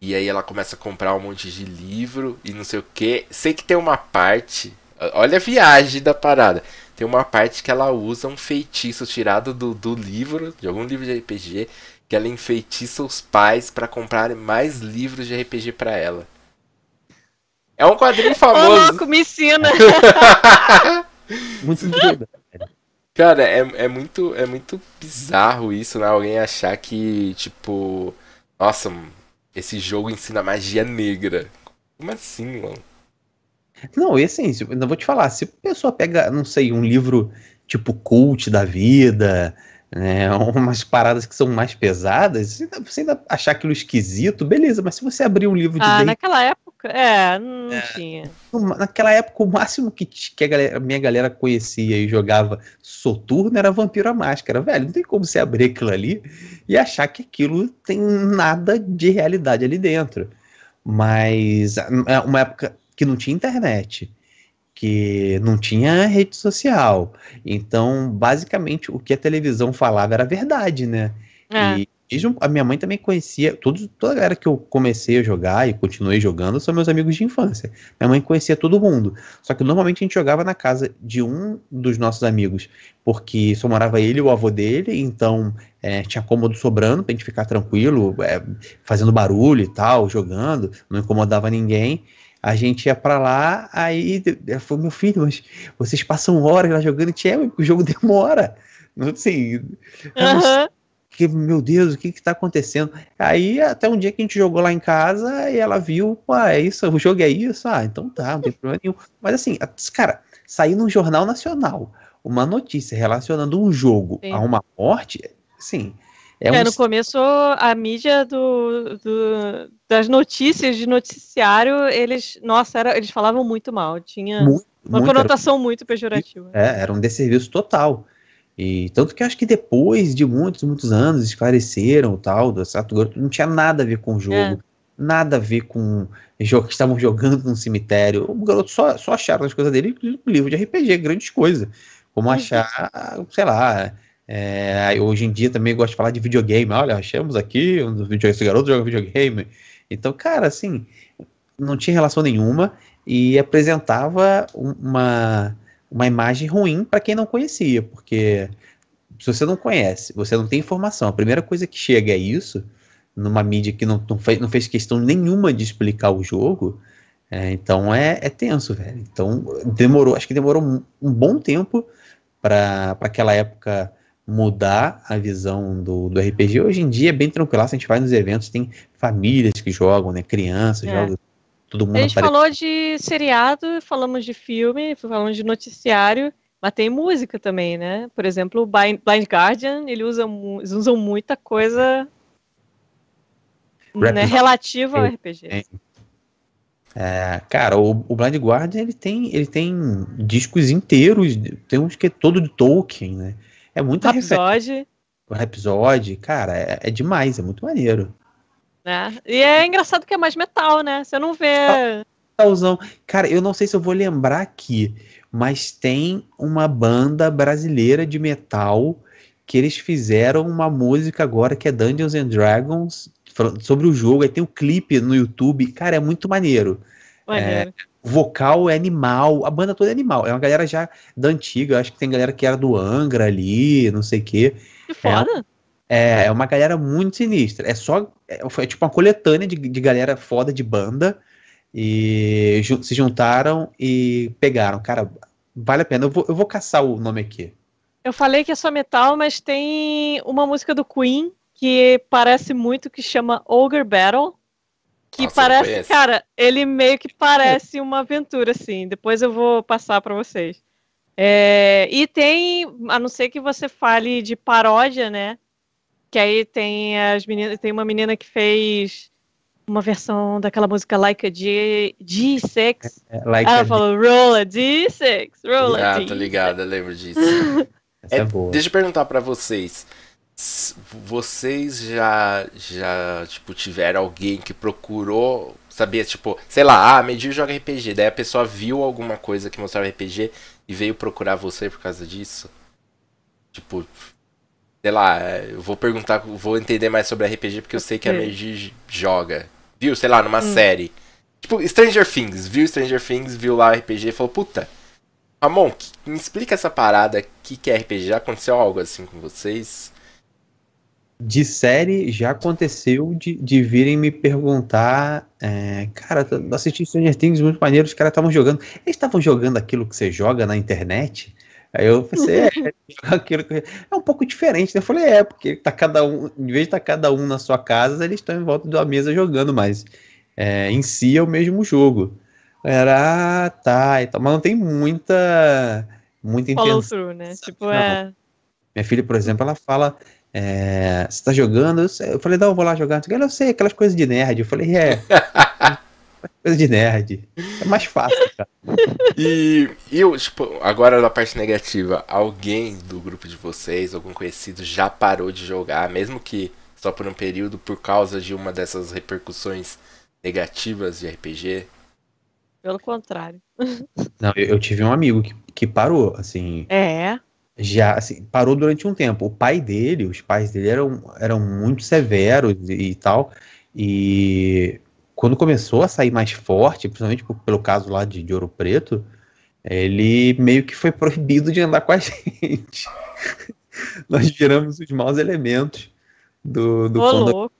e aí ela começa a comprar um monte de livro e não sei o que. Sei que tem uma parte, olha a viagem da parada. Tem uma parte que ela usa um feitiço tirado do, do livro, de algum livro de RPG, que ela enfeitiça os pais para comprarem mais livros de RPG para ela. É um quadrinho famoso. Ô, louco, me ensina. muito doido. Cara, é, é, muito, é muito bizarro isso, né? Alguém achar que, tipo, nossa, esse jogo ensina magia negra. Como assim, mano? Não, e assim, não vou te falar, se a pessoa pega, não sei, um livro tipo cult da vida, né, umas paradas que são mais pesadas, você ainda, você ainda achar aquilo esquisito, beleza, mas se você abrir um livro de. Ah, naquela época, é, não é, tinha. Naquela época, o máximo que, que a, galera, a minha galera conhecia e jogava Soturno era Vampiro à Máscara, velho. Não tem como você abrir aquilo ali e achar que aquilo tem nada de realidade ali dentro. Mas é uma época que não tinha internet que não tinha rede social. Então, basicamente, o que a televisão falava era verdade, né? É. E a minha mãe também conhecia, todos, toda a galera que eu comecei a jogar e continuei jogando são meus amigos de infância. Minha mãe conhecia todo mundo. Só que normalmente a gente jogava na casa de um dos nossos amigos, porque só morava ele e o avô dele, então é, tinha cômodo sobrando pra gente ficar tranquilo, é, fazendo barulho e tal, jogando, não incomodava ninguém. A gente ia para lá, aí foi meu filho, mas vocês passam horas lá jogando, tinha, o jogo demora. Não sei. Uhum. Que, meu Deus, o que que tá acontecendo? Aí até um dia que a gente jogou lá em casa e ela viu, pô, é isso, o jogo é isso, ah, então tá, não tem problema nenhum. Mas assim, cara, sair num jornal nacional uma notícia relacionando um jogo Sim. a uma morte, sim, é, é um... no começo a mídia do, do, das notícias de noticiário, eles, nossa, era, eles falavam muito mal, tinha muito, uma muito, conotação era... muito pejorativa. É, era um desserviço total. E tanto que acho que depois de muitos, muitos anos esclareceram o tal do Sato Garoto, não tinha nada a ver com o jogo, é. nada a ver com jogo que estavam jogando num cemitério. O garoto só, só acharam as coisas dele no livro de RPG, grandes coisas. Como uhum. achar, sei lá, é, hoje em dia também gosto de falar de videogame. Olha, achamos aqui um videogame, esse garoto joga videogame. Então, cara, assim, não tinha relação nenhuma e apresentava uma, uma imagem ruim para quem não conhecia, porque se você não conhece, você não tem informação, a primeira coisa que chega é isso, numa mídia que não, não, fez, não fez questão nenhuma de explicar o jogo, é, então é, é, tenso, velho. Então demorou, acho que demorou um, um bom tempo para aquela época mudar a visão do, do RPG. Hoje em dia é bem tranquilo, a gente vai nos eventos, tem famílias que jogam, né? Crianças é. jogam, todo mundo A gente aparece. falou de seriado, falamos de filme, falamos de noticiário, mas tem música também, né? Por exemplo, o Blind Guardian, ele usa, eles usam muita coisa né, relativa ao RPG. É, cara, o, o, Blind Guardian ele tem, ele tem discos inteiros, tem uns que é todo de Tolkien, né? É muito episódio. O episódio, cara, é, é, demais, é muito maneiro. É. E é engraçado que é mais metal, né? Você não vê. Metalzão. Cara, eu não sei se eu vou lembrar aqui, mas tem uma banda brasileira de metal que eles fizeram uma música agora que é Dungeons and Dragons sobre o jogo. Aí tem o um clipe no YouTube. Cara, é muito maneiro. Maneiro. É, vocal é animal, a banda toda é animal. É uma galera já da antiga, acho que tem galera que era do Angra ali, não sei o quê. Que foda. É, é uma galera muito sinistra. É só. É, foi tipo uma coletânea de, de galera foda de banda. E ju se juntaram e pegaram. Cara, vale a pena. Eu vou, eu vou caçar o nome aqui. Eu falei que é só metal, mas tem uma música do Queen que parece muito que chama Ogre Battle. Que Nossa, parece, cara, ele meio que parece uma aventura, assim. Depois eu vou passar para vocês. É, e tem, a não ser que você fale de paródia, né? Que aí tem as meninas, tem uma menina que fez uma versão daquela música Like a G, G6. É, like Ela a- falou, roll a D6, roll a Ah, D6. tô ligado, eu lembro disso. Essa é, É, boa. Deixa eu perguntar pra vocês. Vocês já, já, tipo, tiveram alguém que procurou, sabia, tipo, sei lá, ah, Medir joga RPG, daí a pessoa viu alguma coisa que mostrava RPG e veio procurar você por causa disso? Tipo, sei lá, é, eu vou perguntar, vou entender mais sobre RPG porque eu sei que a. Medir joga. Viu, sei lá, numa Hum. série. Tipo, Stranger Things, viu Stranger Things, viu lá o RPG e falou, puta, Ramon, me explica essa parada, o que, que é RPG? Já aconteceu algo assim com vocês? De série, já aconteceu de, de virem me perguntar. é, cara, assisti Stranger Things muito maneiro, os caras estavam jogando. Eles estavam jogando aquilo que você joga na internet? Aí eu pensei, é, aquilo que- é um pouco diferente, né? Eu falei, é, porque tá cada um, em vez de estar cada um na sua casa, eles estão em volta uma mesa jogando, mas é, em si é o mesmo jogo. Era, ah, tá, então, mas não tem muita, muita Follow intenção. through, né? Tipo, Não. é. Minha filha, por exemplo, ela fala: é, Você tá jogando? Eu, falei: Não, eu vou lá jogar. Eu sei, aquelas coisas de nerd. Eu falei: É, coisa de nerd. É mais fácil, cara. E, e eu, tipo, agora na parte negativa, alguém do grupo de vocês, algum conhecido, já parou de jogar, mesmo que só por um período, por causa de uma dessas repercussões negativas de RPG? Pelo contrário. Não, eu, eu tive um amigo que, que parou, assim, É. já assim, parou durante um tempo. O pai dele, os pais dele eram, eram muito severos e, e tal. E quando começou a sair mais forte, principalmente pelo caso lá de, de Ouro Preto, ele meio que foi proibido de andar com a gente. Nós viramos os maus elementos do, do Ô, condomínio. louco.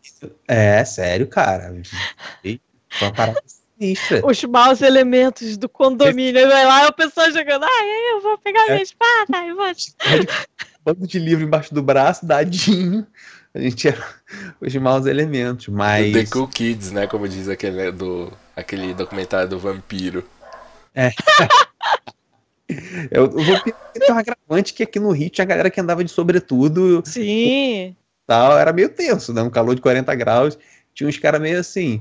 É, sério, cara. Foi uma parada sinistra. Os maus elementos do condomínio. Vai lá a pessoa jogando. Ah, eu vou pegar É. minha espada. Eu vou... Bando de livro embaixo do braço, dadinho. A gente era os maus elementos, mas. The Cool Kids, né? Como diz aquele, do, aquele documentário do vampiro. Eu, eu vou ter um agravante que aqui no Rio tinha a galera que andava de sobretudo Sim. tal. Era meio tenso, né? Um calor de 40 graus. Tinha uns caras meio assim.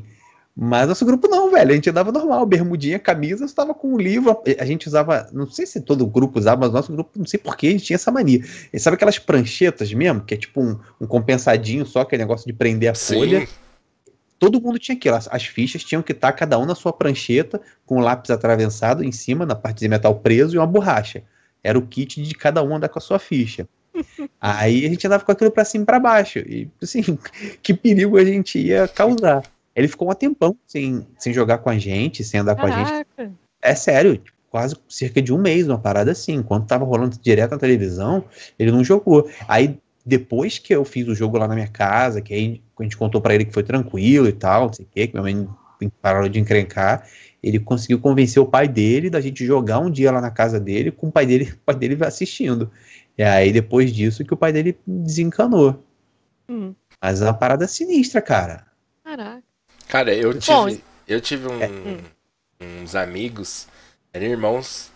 Mas nosso grupo não, velho. A gente andava normal, bermudinha, camisa, estava com um livro. A gente usava, não sei se todo grupo usava, mas nosso grupo, não sei porquê, a gente tinha essa mania. E sabe aquelas pranchetas mesmo? Que é tipo um, um compensadinho só, aquele negócio de prender a folha. Sim, todo mundo tinha aquilo. As, as fichas tinham que estar cada um na sua prancheta, com o lápis atravessado em cima, na parte de metal preso, e uma borracha. Era o kit de cada um andar com a sua ficha. Aí a gente andava com aquilo pra cima e pra baixo. E, assim, que perigo a gente ia causar. Ele ficou um tempão sem, sem jogar com a gente, sem andar com a gente. Caraca. É sério, tipo, quase cerca de um mês, uma parada assim. Enquanto tava rolando direto na televisão, ele não jogou. Aí, depois que eu fiz o jogo lá na minha casa, que aí a gente contou pra ele que foi tranquilo e tal, não sei o quê, que minha mãe parou de encrencar, ele conseguiu convencer o pai dele da gente jogar um dia lá na casa dele, com o pai dele, o pai dele assistindo. E aí, depois disso, que o pai dele desencanou. Hum, Mas é uma parada sinistra, cara. Cara, eu Bom, tive, eu tive um- hum. uns amigos, eram irmãos,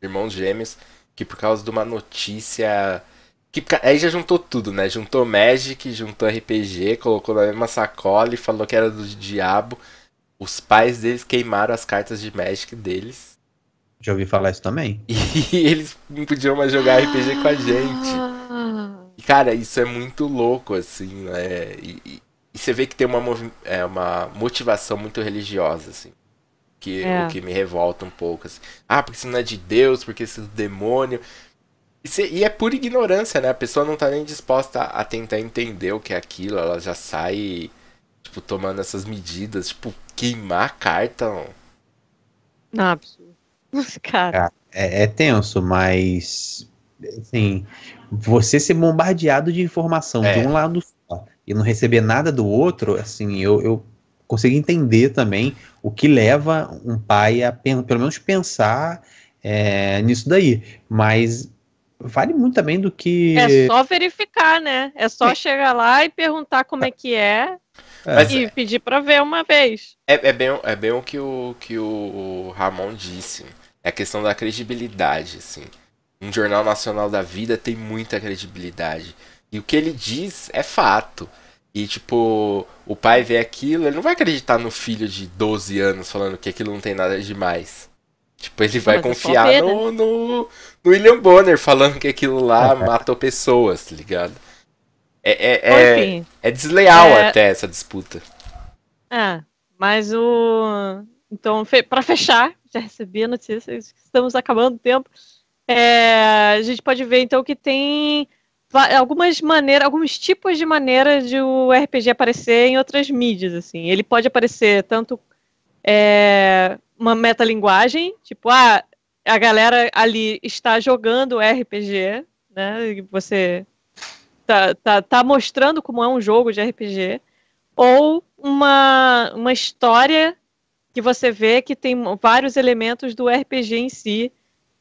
irmãos gêmeos, que por causa de uma notícia. Que, aí já juntou tudo, né? Juntou Magic, juntou RPG, colocou na mesma sacola e falou que era do diabo. Os pais deles queimaram as cartas de Magic deles. Já ouvi falar isso também. E eles não podiam mais jogar RPG com a gente. Ah, E, cara, isso é muito louco, assim, né? E, e- você vê que tem uma, é, uma motivação muito religiosa, assim. Que, É. O que me revolta um pouco, assim. Ah, porque isso não é de Deus, porque isso é do demônio. E, cê- e é pura ignorância, né? A pessoa não tá nem disposta a, a tentar entender o que é aquilo. Ela já sai, tipo, tomando essas medidas. Tipo, queimar a carta, ó. não, absurdo. Cara, É, é tenso, mas assim, você ser bombardeado de informação É. de um lado e não receber nada do outro, assim, eu, eu consigo entender também o que leva um pai a pelo menos pensar é, nisso daí. Mas vale muito também do que. é só verificar, né? É só É. chegar lá e perguntar como é que é Mas e pedir pra ver uma vez. É, é bem, é bem o que o, que o Ramon disse. É a questão da credibilidade, assim. Um jornal nacional da vida tem muita credibilidade. E o que ele diz é fato. e, tipo, o pai vê aquilo, ele não vai acreditar no filho de 12 anos falando que aquilo não tem nada demais. Tipo, ele vai Mas é confiar no, né? no, no, William Bonner falando que aquilo lá matou pessoas, tá ligado? É, é, é, é desleal é... até essa disputa. É, mas o. Então, para fechar, já recebi a notícia, estamos acabando o tempo. É, a gente pode ver então que tem algumas maneiras, alguns tipos de maneiras de o RPG aparecer em outras mídias, assim. Ele pode aparecer tanto é, uma metalinguagem, tipo, ah, a galera ali está jogando RPG, né? E você tá, tá, tá mostrando como é um jogo de RPG, ou uma, uma história que você vê que tem vários elementos do RPG em si,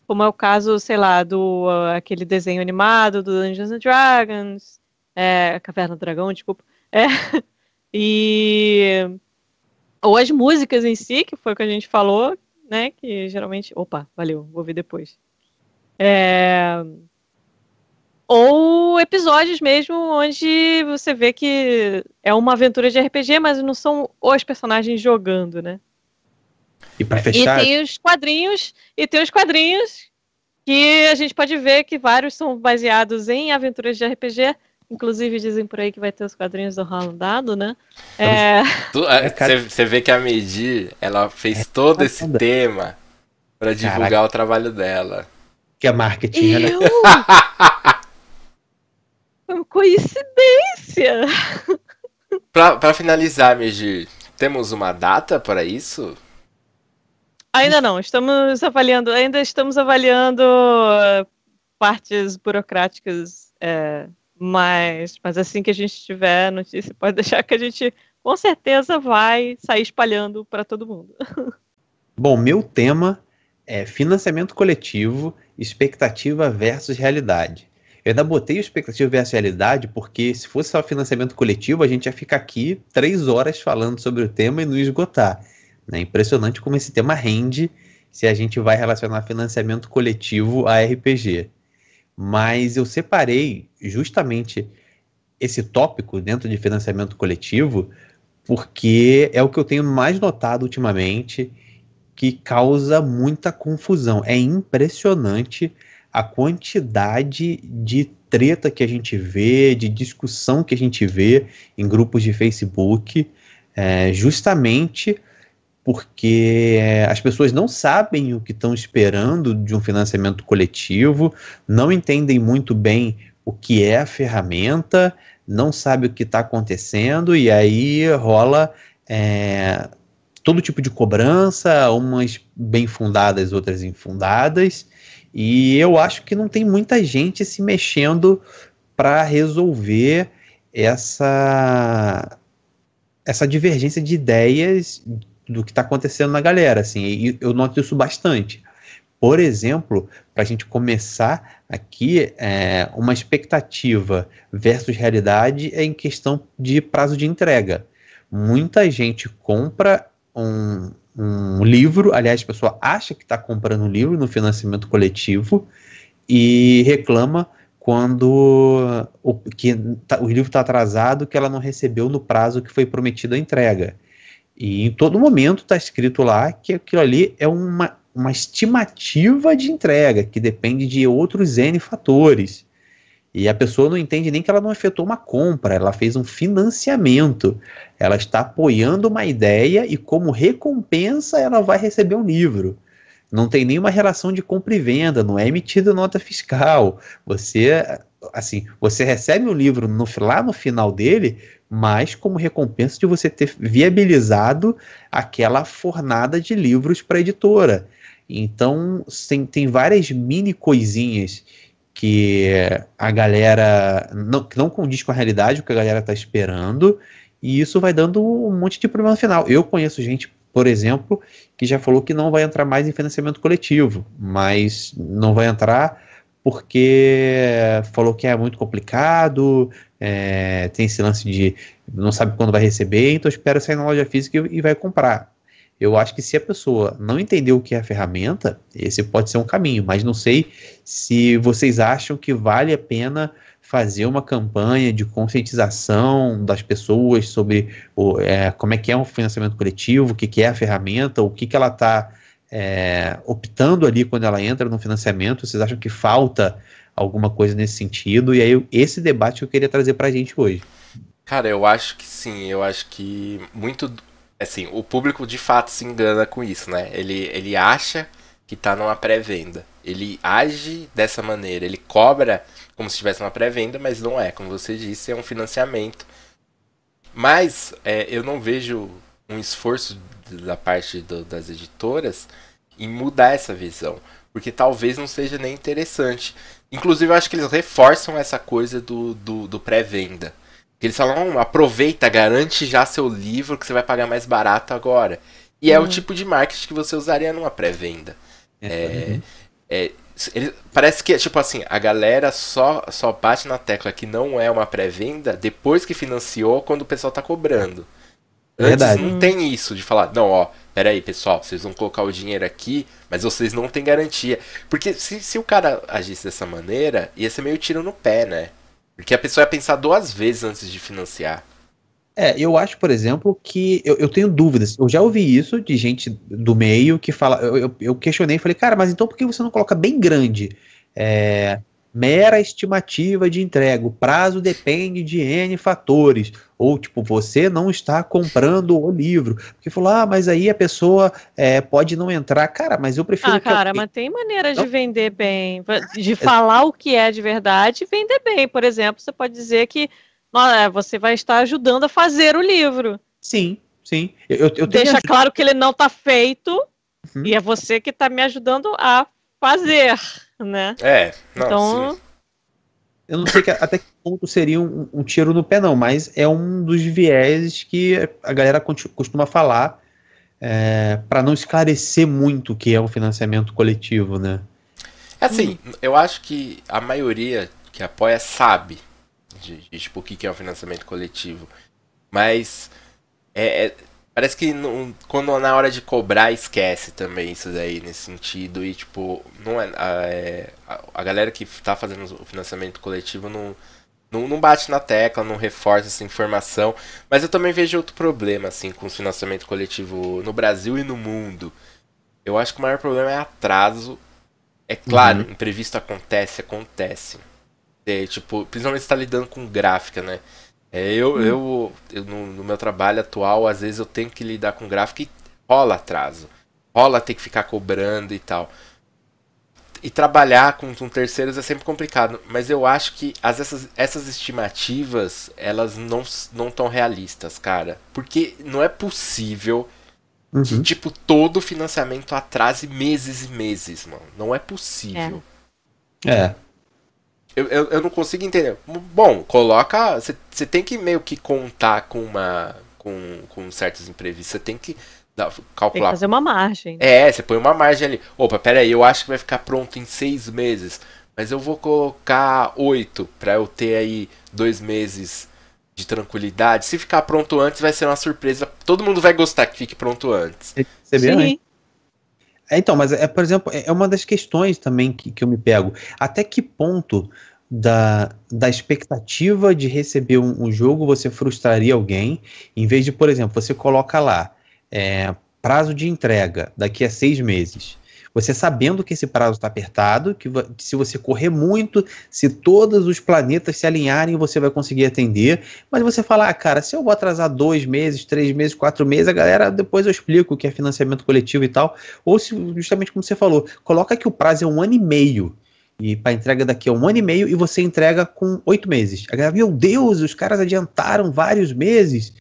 como é o caso, sei lá, do uh, aquele desenho animado do Dungeons and Dragons, é, Caverna do Dragão, desculpa, é, e ou as músicas em si, que foi o que a gente falou, né, que geralmente, opa, valeu, vou ver depois. É, ou episódios mesmo onde você vê que é uma aventura de RPG, mas não são os personagens jogando, né? E para fechar. E tem os quadrinhos, e tem os quadrinhos que a gente pode ver que vários são baseados em aventuras de RPG. Inclusive dizem por aí que vai ter os quadrinhos do Roland Dado, né? Você é... vê que a Medir, ela fez é todo esse tema para divulgar Caraca. o trabalho dela. Que é marketing, né? Eu... Foi coincidência. Para finalizar, Medir, temos uma data para isso? Ainda não, estamos avaliando, ainda estamos avaliando uh, partes burocráticas, é, mas, mas assim que a gente tiver notícia, pode deixar que a gente com certeza vai sair espalhando para todo mundo. Bom, meu tema é financiamento coletivo, expectativa versus realidade. Eu ainda botei expectativa versus realidade porque se fosse só financiamento coletivo, a gente ia ficar aqui três horas falando sobre o tema e não esgotar. É impressionante como esse tema rende se a gente vai relacionar financiamento coletivo a RPG. Mas eu separei justamente esse tópico dentro de financiamento coletivo porque é o que eu tenho mais notado ultimamente que causa muita confusão. É impressionante a quantidade de treta que a gente vê, de discussão que a gente vê em grupos de Facebook, é, justamente porque eh, as pessoas não sabem o que estão esperando de um financiamento coletivo, não entendem muito bem o que é a ferramenta, não sabe o que está acontecendo e aí rola é, todo tipo de cobrança, umas bem fundadas, outras infundadas, e eu acho que não tem muita gente se mexendo para resolver essa essa divergência de ideias do que está acontecendo na galera, assim, e eu noto isso bastante. Por exemplo, para a gente começar aqui, é, uma expectativa versus realidade é em questão de prazo de entrega. Muita gente compra um, um livro, aliás, a pessoa acha que está comprando um livro no financiamento coletivo e reclama quando o, que tá, o livro está atrasado, que ela não recebeu no prazo que foi prometido a entrega. E em todo momento está escrito lá que aquilo ali é uma, uma estimativa de entrega, que depende de outros N fatores. E a pessoa não entende nem que ela não efetuou uma compra, ela fez um financiamento. Ela está apoiando uma ideia e, como recompensa, ela vai receber um livro. Não tem nenhuma relação de compra e venda, não é emitida nota fiscal. Você, assim, você recebe o livro no, lá no final dele mas como recompensa de você ter viabilizado aquela fornada de livros para a editora. Então, tem, tem várias mini coisinhas que a galera não, que não condiz com a realidade, o que a galera está esperando, e isso vai dando um monte de problema no final. Eu conheço gente, por exemplo, que já falou que não vai entrar mais em financiamento coletivo, mas não vai entrar porque falou que é muito complicado, é, tem esse lance de não sabe quando vai receber, então espera sair na loja física e, e vai comprar. Eu acho que se a pessoa não entender o que é a ferramenta, esse pode ser um caminho, mas não sei se vocês acham que vale a pena fazer uma campanha de conscientização das pessoas sobre o, é, como é que é um financiamento coletivo, o que, que é a ferramenta, o que, que ela está é, optando ali quando ela entra no financiamento. Vocês acham que falta alguma coisa nesse sentido? E aí, esse debate que eu queria trazer para a gente hoje. Cara, eu acho que sim. Eu acho que muito assim, o público de fato se engana com isso, né? Ele, ele acha que está numa pré-venda. Ele age dessa maneira, ele cobra como se tivesse uma pré-venda, mas não é. Como você disse, é um financiamento. Mas é, eu não vejo um esforço da parte do, das editoras em mudar essa visão. Porque talvez não seja nem interessante. Inclusive, eu acho que eles reforçam essa coisa do, do, do pré-venda. Eles falam, aproveita, garante já seu livro que você vai pagar mais barato agora. E uhum. é o uhum. tipo de marketing que você usaria numa pré-venda. É, é, é, ele, parece que, tipo assim, a galera só, só bate na tecla que não é uma pré-venda depois que financiou, quando o pessoal tá cobrando. Antes Verdade. não tem isso de falar, não, ó, peraí, pessoal, vocês vão colocar o dinheiro aqui, mas vocês não têm garantia. Porque se, se o cara agisse dessa maneira, ia ser meio tiro no pé, né? Porque a pessoa ia pensar duas vezes antes de financiar. É, eu acho, por exemplo, que eu, eu, tenho dúvidas. Eu já ouvi isso de gente do meio que fala. Eu, eu, eu questionei e falei, cara, mas então por que você não coloca bem grande? É, mera estimativa de entrega. O prazo depende de N fatores. Ou, tipo, você não está comprando o livro. Porque falou, ah, mas aí a pessoa é, pode não entrar. Cara, mas eu prefiro. Ah, cara, mas tem maneiras não? de vender bem, de falar o que é de verdade e vender bem. Por exemplo, você pode dizer que é, você vai estar ajudando a fazer o livro. Sim, sim. Eu, eu Deixa claro que ele não está feito uhum. e é você que está me ajudando a fazer, né? É, não, então. Sim. Eu não sei que, até que ponto seria um, um, tiro no pé, não, mas é um dos viéses que a galera costuma falar é, para não esclarecer muito o que é um financiamento coletivo, né? É assim, hum. eu acho que a maioria que apoia sabe de, de tipo, o que é o financiamento coletivo. Mas é, é, parece que não, quando na hora de cobrar esquece também isso daí nesse sentido. E tipo, não é, a, é, a galera que está fazendo o financiamento coletivo não, não, não bate na tecla, não reforça essa informação. Mas eu também vejo outro problema assim com o financiamento coletivo no Brasil e no mundo. Eu acho que o maior problema é atraso. É claro, uhum. imprevisto acontece, acontece. É, tipo, principalmente se tá lidando com gráfica, né? É, eu, hum. eu, eu no, no, meu trabalho atual, às vezes eu tenho que lidar com gráfica e rola atraso. Rola ter que ficar cobrando e tal. E trabalhar com, com terceiros é sempre complicado. Mas eu acho que as, essas, essas estimativas, elas não não tão realistas, cara. Porque não é possível uhum. que, tipo, todo financiamento atrase meses e meses, mano. Não é possível. É. é. Eu, eu, eu não consigo entender. Bom, coloca. Você tem que meio que contar com uma. com, com certos imprevistos. Você tem que dar, calcular. Tem que fazer uma margem. É, você põe uma margem ali. Opa, pera aí, eu acho que vai ficar pronto em seis meses. Mas eu vou colocar oito para eu ter aí dois meses de tranquilidade. Se ficar pronto antes, vai ser uma surpresa. Todo mundo vai gostar que fique pronto antes. Você vê, Sim. É, então, mas é, por exemplo, é, é uma das questões também que, que eu me pego. Até que ponto da, da expectativa de receber um, um jogo você frustraria alguém, em vez de, por exemplo, você coloca lá é, prazo de entrega daqui a seis meses. Você sabendo que esse prazo está apertado, que se você correr muito, se todos os planetas se alinharem, você vai conseguir atender. Mas você fala, ah, cara, se eu vou atrasar dois meses, três meses, quatro meses, a galera depois eu explico o que é financiamento coletivo e tal. Ou se, justamente como você falou, coloca que o prazo é um ano e meio e para entrega daqui a um ano e meio e você entrega com oito meses. A galera, meu Deus, os caras adiantaram vários meses.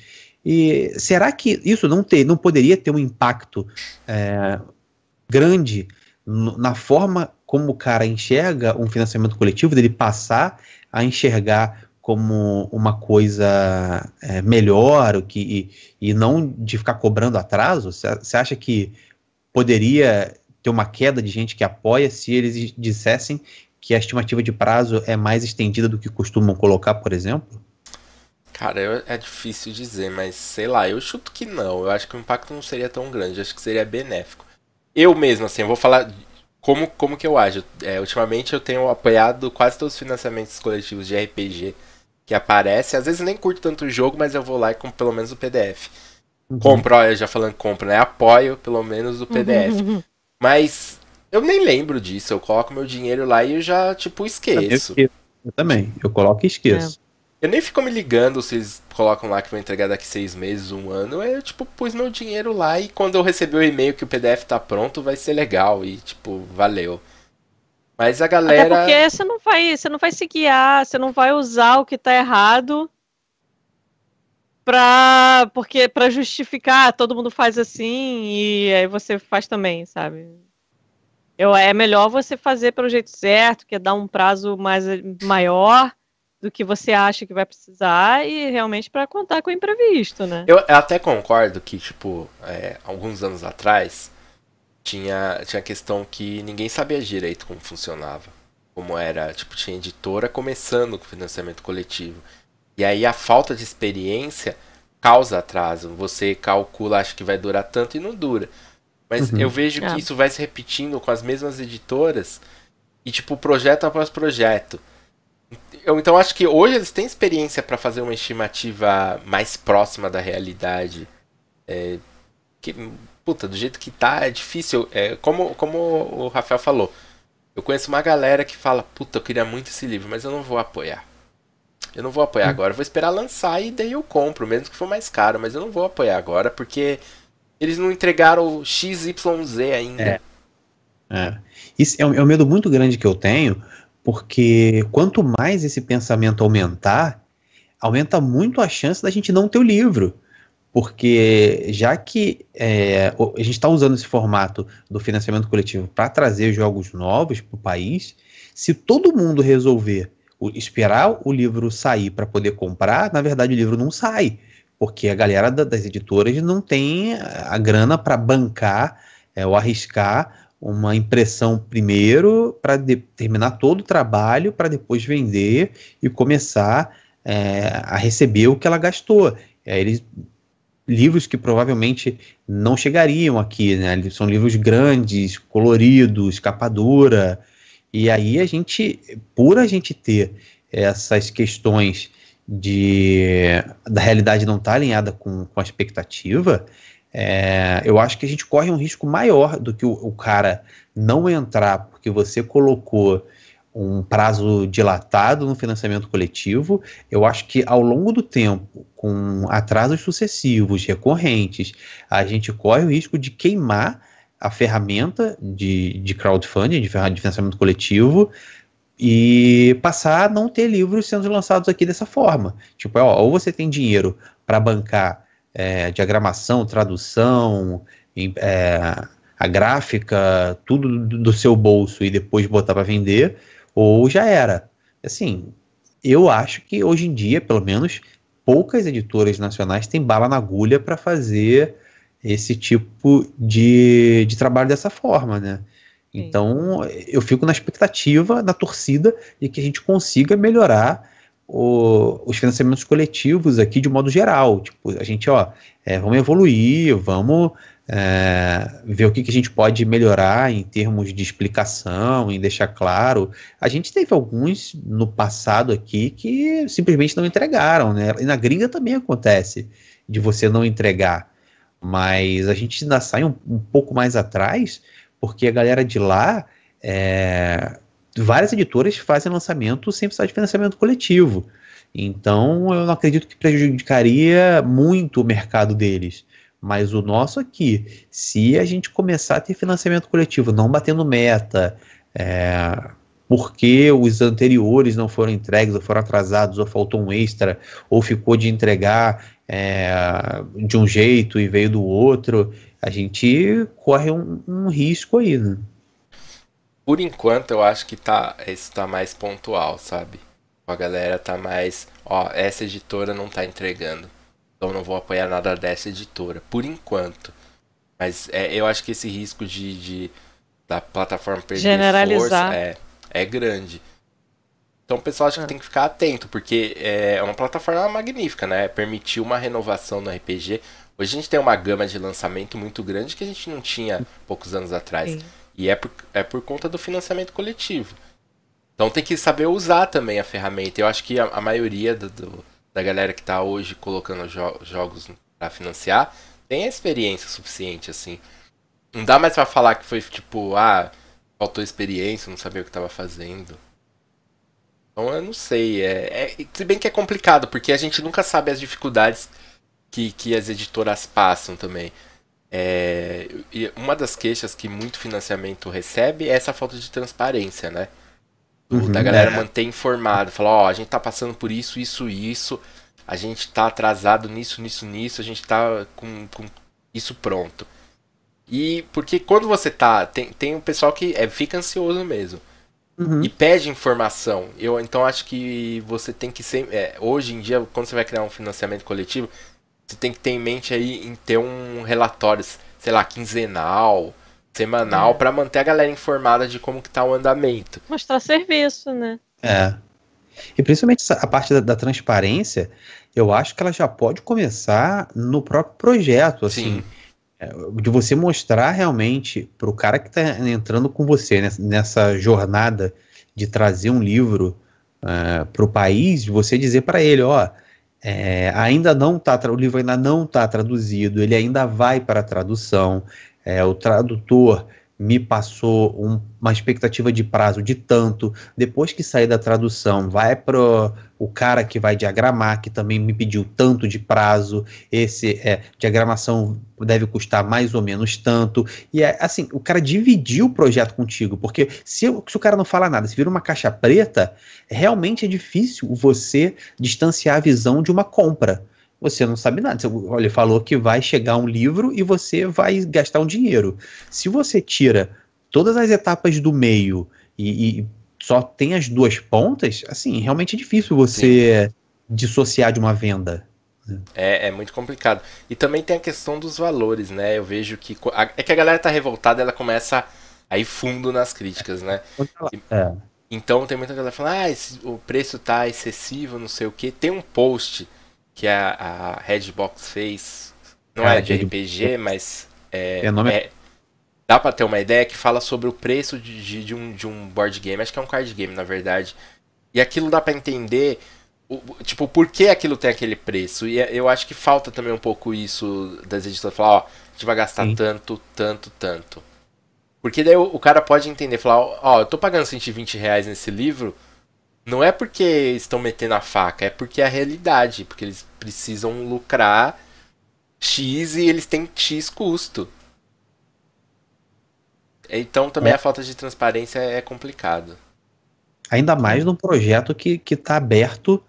E será que isso não, ter, não poderia ter um impacto é, grande na forma como o cara enxerga um financiamento coletivo, dele passar a enxergar como uma coisa é, melhor que, e, e, não de ficar cobrando atraso? Você acha que poderia ter uma queda de gente que apoia se eles dissessem que a estimativa de prazo é mais estendida do que costumam colocar, por exemplo? Cara, eu, é difícil dizer, mas sei lá, eu chuto que não. Eu acho que o impacto não seria tão grande, acho que seria benéfico. Eu mesmo, assim, eu vou falar como, como que eu ajo. É, ultimamente eu tenho apoiado quase todos os financiamentos coletivos de RPG que aparecem. Às vezes nem curto tanto o jogo, mas eu vou lá e compro pelo menos o PDF. Uhum. Compro, olha, já falando compro, né? Apoio pelo menos o PDF. Uhum. Mas eu nem lembro disso. Eu coloco meu dinheiro lá e eu já, tipo, esqueço. Eu, eu também. Eu coloco e esqueço. É. Eu nem fico me ligando se eles colocam lá que vão entregar daqui seis meses, um ano. Eu, tipo, pus meu dinheiro lá e quando eu receber o e-mail que o PDF tá pronto, vai ser legal. E, tipo, valeu. Mas a galera. Até porque você não vai, você não vai se guiar, você não vai usar o que tá errado pra, porque, pra justificar, todo mundo faz assim e aí você faz também, sabe? Eu, é melhor você fazer pelo jeito certo, que é dar um prazo mais maior do que você acha que vai precisar e realmente para contar com o imprevisto, né? Eu até concordo que, tipo, é, alguns anos atrás tinha, tinha questão que ninguém sabia direito como funcionava. Como era, tipo, tinha editora começando com financiamento coletivo. E aí a falta de experiência causa atraso. Você calcula, acha que vai durar tanto e não dura. Mas uhum. eu vejo que é. isso vai se repetindo com as mesmas editoras e, tipo, projeto após projeto. Eu, então acho que hoje eles têm experiência para fazer uma estimativa mais próxima da realidade. É, que, puta, do jeito que tá, é difícil. É, como, como o Rafael falou, eu conheço uma galera que fala, puta, eu queria muito esse livro, mas eu não vou apoiar. Eu não vou apoiar hum. agora, eu vou esperar lançar e daí eu compro, mesmo que for mais caro, mas eu não vou apoiar agora porque eles não entregaram o XYZ ainda. É. é. Isso é um, é um medo muito grande que eu tenho, porque quanto mais esse pensamento aumentar, aumenta muito a chance da gente não ter o livro. Porque já que é, a gente está usando esse formato do financiamento coletivo para trazer jogos novos para o país, se todo mundo resolver esperar o livro sair para poder comprar, na verdade o livro não sai, porque a galera da, das editoras não tem a grana para bancar é, ou arriscar uma impressão primeiro para terminar todo o trabalho para depois vender e começar é, a receber o que ela gastou. É, eles, livros que provavelmente não chegariam aqui, né? São livros grandes, coloridos, capa dura. E aí a gente, por a gente ter essas questões de da realidade não estar tá alinhada com, com a expectativa, é, eu acho que a gente corre um risco maior do que o, o, cara não entrar porque você colocou um prazo dilatado no financiamento coletivo. Eu acho que ao longo do tempo, com atrasos sucessivos, recorrentes, a gente corre o risco de queimar a ferramenta de, de crowdfunding, de, de financiamento coletivo, e passar a não ter livros sendo lançados aqui dessa forma. Tipo, ó, ou você tem dinheiro para bancar é, diagramação, tradução, é, a gráfica, tudo do, seu bolso e depois botar para vender, ou já era. Assim, eu acho que hoje em dia, pelo menos, poucas editoras nacionais têm bala na agulha para fazer esse tipo de, de trabalho dessa forma, né? Então, eu fico na expectativa, na torcida, de que a gente consiga melhorar o, os financiamentos coletivos aqui de modo geral. Tipo, a gente, ó, é, vamos evoluir, vamos é, ver o que, que a gente pode melhorar em termos de explicação, em deixar claro. A gente teve alguns no passado aqui que simplesmente não entregaram, né? E na gringa também acontece de você não entregar. Mas a gente ainda sai um, um pouco mais atrás, porque a galera de lá é, várias editoras fazem lançamento sem precisar de financiamento coletivo. Então, eu não acredito que prejudicaria muito o mercado deles. Mas o nosso aqui, se a gente começar a ter financiamento coletivo, não batendo meta, é, porque os anteriores não foram entregues, ou foram atrasados, ou faltou um extra, ou ficou de entregar é, de um jeito e veio do outro, a gente corre um, um risco aí, né? Por enquanto, eu acho que tá, isso tá mais pontual, sabe? A galera tá mais. Ó, essa editora não tá entregando. Então não vou apoiar nada dessa editora. Por enquanto. Mas é, eu acho que esse risco de, de da plataforma perder Generalizar. força é, é grande. Então o pessoal acha que tem que ficar atento, porque é uma plataforma magnífica, né? Permitiu uma renovação no RPG. Hoje a gente tem uma gama de lançamento muito grande que a gente não tinha poucos anos atrás. Sim. E é por, é por conta do financiamento coletivo. Então tem que saber usar também a ferramenta. Eu acho que a, a maioria do, do, da galera que está hoje colocando jo jogos para financiar tem a experiência suficiente, assim. Não dá mais para falar que foi tipo, ah, faltou experiência, não sabia o que estava fazendo. Então eu não sei. É, é, se bem que é complicado, porque a gente nunca sabe as dificuldades que, que as editoras passam também. É, e uma das queixas que muito financiamento recebe é essa falta de transparência, né? Uhum, da galera é. manter informado, falar, ó, a gente tá passando por isso, isso, isso, a gente tá atrasado nisso, nisso, nisso, a gente tá com, com isso pronto. E porque quando você tá. Tem, tem um pessoal que é, fica ansioso mesmo uhum. e pede informação. Eu então acho que você tem que ser. É, hoje em dia, quando você vai criar um financiamento coletivo, você tem que ter em mente aí em ter um relatório, sei lá, quinzenal, semanal, é. para manter a galera informada de como que tá o andamento. Mostrar serviço, né? É. E principalmente a parte da, da transparência, eu acho que ela já pode começar no próprio projeto, assim. Sim. É, de você mostrar realmente para o cara que está entrando com você nessa, nessa, jornada de trazer um livro uh, é, para o país, você dizer para ele, ó, é, ainda não tá, o livro ainda não está traduzido, ele ainda vai para a tradução, é, o tradutor me passou um, uma expectativa de prazo de tanto. Depois que sair da tradução, vai para o cara que vai diagramar, que também me pediu tanto de prazo. Esse é, diagramação deve custar mais ou menos tanto. E é assim, o cara dividiu o projeto contigo, porque se, se o cara não fala nada, se vira uma caixa preta, realmente é difícil você distanciar a visão de uma compra você não sabe nada. Ele falou que vai chegar um livro e você vai gastar um dinheiro. Se você tira todas as etapas do meio e, e só tem as duas pontas, assim, realmente é difícil você Sim. dissociar de uma venda. Né? É, é muito complicado. E também tem a questão dos valores, né? Eu vejo que. É que a galera tá revoltada, ela começa a ir fundo nas críticas, né? É. Então tem muita galera falando, ah, esse, o preço tá excessivo, não sei o que. Tem um post que a, a Redbox fez. Não é, é de RPG, mas é, é, nome... é, dá para ter uma ideia que fala sobre o preço de, de, de, um, de um board game. Acho que é um card game, na verdade. E aquilo dá para entender, o, tipo, por que aquilo tem aquele preço. E é, eu acho que falta também um pouco isso das editoras. Falar, ó, a gente vai gastar Sim. tanto, tanto, tanto. Porque daí o, o, cara pode entender, falar, ó, eu tô pagando 120 reais nesse livro, não é porque estão metendo a faca, é porque é a realidade. Porque eles precisam lucrar X e eles têm X custo. Então também é. a falta de transparência é complicado. Ainda mais num projeto que está aberto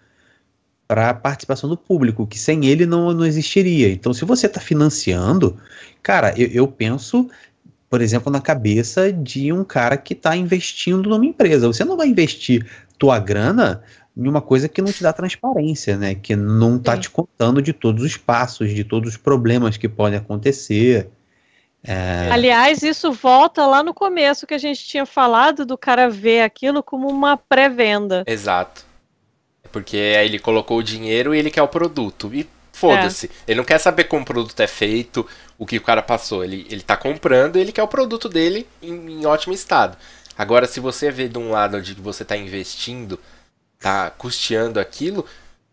para a participação do público, que sem ele não, não existiria. Então, se você está financiando, cara, eu, eu penso por exemplo, na cabeça de um cara que está investindo numa empresa. Você não vai investir tua grana em uma coisa que não te dá transparência, né? Que não está te contando de todos os passos, de todos os problemas que podem acontecer. É... Aliás, isso volta lá no começo que a gente tinha falado do cara ver aquilo como uma pré-venda. Exato. Porque aí ele colocou o dinheiro e ele quer o produto. E foda-se. É. Ele não quer saber como o produto é feito, o que o cara passou. Ele, ele tá comprando e ele quer o produto dele em, em ótimo estado. Agora, se você vê de um lado de que você está investindo, tá custeando aquilo,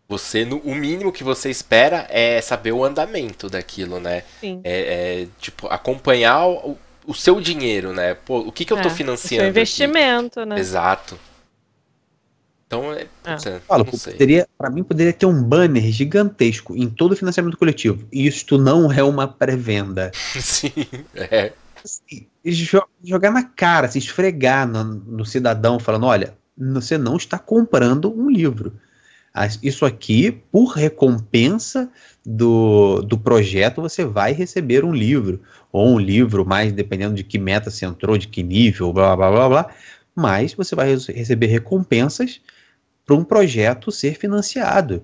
você no, o mínimo que você espera é saber o andamento daquilo, né? Sim. É, é tipo acompanhar o, o, seu dinheiro, né? Pô, o que, que eu estou é, financiando? O seu investimento, aqui? né? Exato. Então, é, é. Falo, poderia, para mim poderia ter um banner gigantesco em todo o financiamento coletivo. Isto não é uma pré-venda. Sim, é. Assim, jogar na cara, se esfregar no, no cidadão, falando: olha, você não está comprando um livro. Isso aqui, por recompensa do, do projeto, você vai receber um livro. Ou um livro, mais dependendo de que meta você entrou, de que nível, blá blá blá blá. Mas você vai receber recompensas para um projeto ser financiado.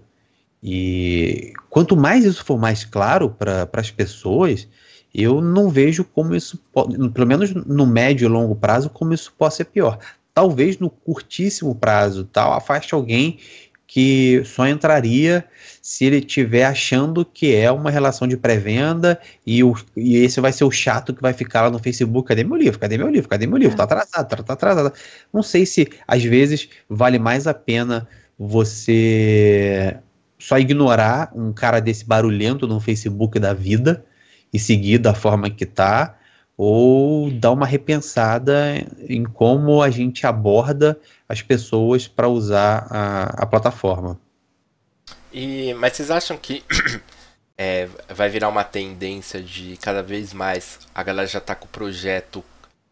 E quanto mais isso for mais claro para as pessoas, eu não vejo como isso, pelo menos no médio e longo prazo, como isso possa ser pior. talvez no curtíssimo prazo, tal, afaste alguém que só entraria se ele estiver achando que é uma relação de pré-venda e, e esse vai ser o chato que vai ficar lá no Facebook. Cadê meu livro? Cadê meu livro? Cadê meu livro? Tá atrasado, tá, tá atrasado. Não sei se às vezes vale mais a pena você só ignorar um cara desse barulhento no Facebook da vida e seguir da forma que tá, ou dar uma repensada em como a gente aborda as pessoas para usar a, a plataforma. E, mas vocês acham que é, vai virar uma tendência de cada vez mais a galera já tá com o projeto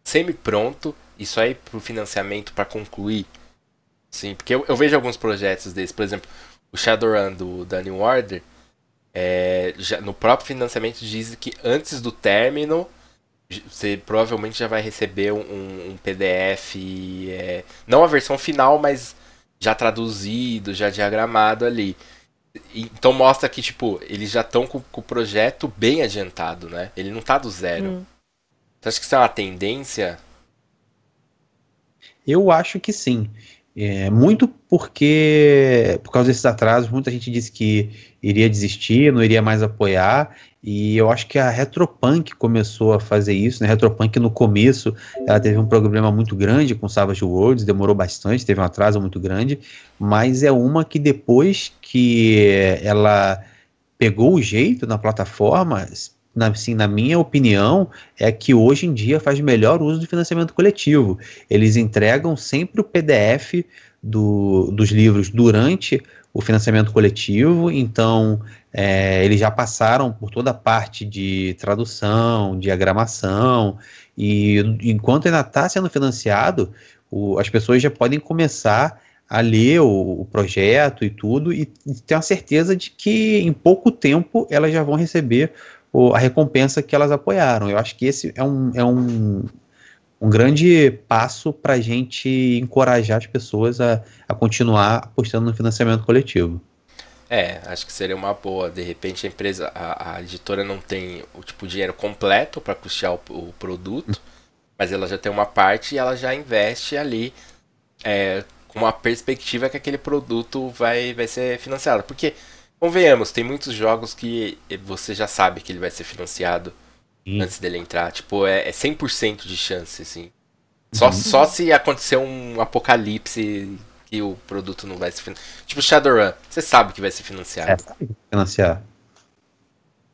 semi-pronto, isso aí pro financiamento para concluir? Sim, porque eu, eu, vejo alguns projetos desses, por exemplo, o Shadowrun do, da New Order, é, já, no próprio financiamento diz que antes do término você provavelmente já vai receber um, um PDF, é, não a versão final, mas já traduzido, já diagramado ali. Então mostra que, tipo, eles já estão com, com, o projeto bem adiantado, né? Ele não tá do zero. Hum. Você acha que isso é uma tendência? Eu acho que sim. É, muito porque, por causa desses atrasos, muita gente disse que iria desistir, não iria mais apoiar, e eu acho que a Retropunk começou a fazer isso, né? A Retropunk no começo, ela teve um problema muito grande com Savage Worlds, demorou bastante, teve um atraso muito grande, mas é uma que depois que ela pegou o jeito na plataforma, na, assim, na minha opinião, é que hoje em dia faz melhor uso do financiamento coletivo. Eles entregam sempre o PDF do, dos livros durante o financiamento coletivo, então é, eles já passaram por toda a parte de tradução, diagramação, e enquanto ainda está sendo financiado, o, as pessoas já podem começar a ler o, o, projeto e tudo, e ter a certeza de que em pouco tempo elas já vão receber o, a recompensa que elas apoiaram. Eu acho que esse é um, é um, um grande passo para a gente encorajar as pessoas a, a continuar apostando no financiamento coletivo. É, acho que seria uma boa. De repente a empresa, a, a editora não tem o tipo dinheiro completo para custear o, o, produto, mas ela já tem uma parte e ela já investe ali é, com uma perspectiva que aquele produto vai, vai ser financiado. Porque, convenhamos, tem muitos jogos que você já sabe que ele vai ser financiado Sim. antes dele entrar. Tipo, é, é 100% de chance, assim. Só, uhum. só se acontecer um apocalipse que o produto não vai se financiar. Tipo Shadowrun, você sabe que vai se financiar. É, financiar.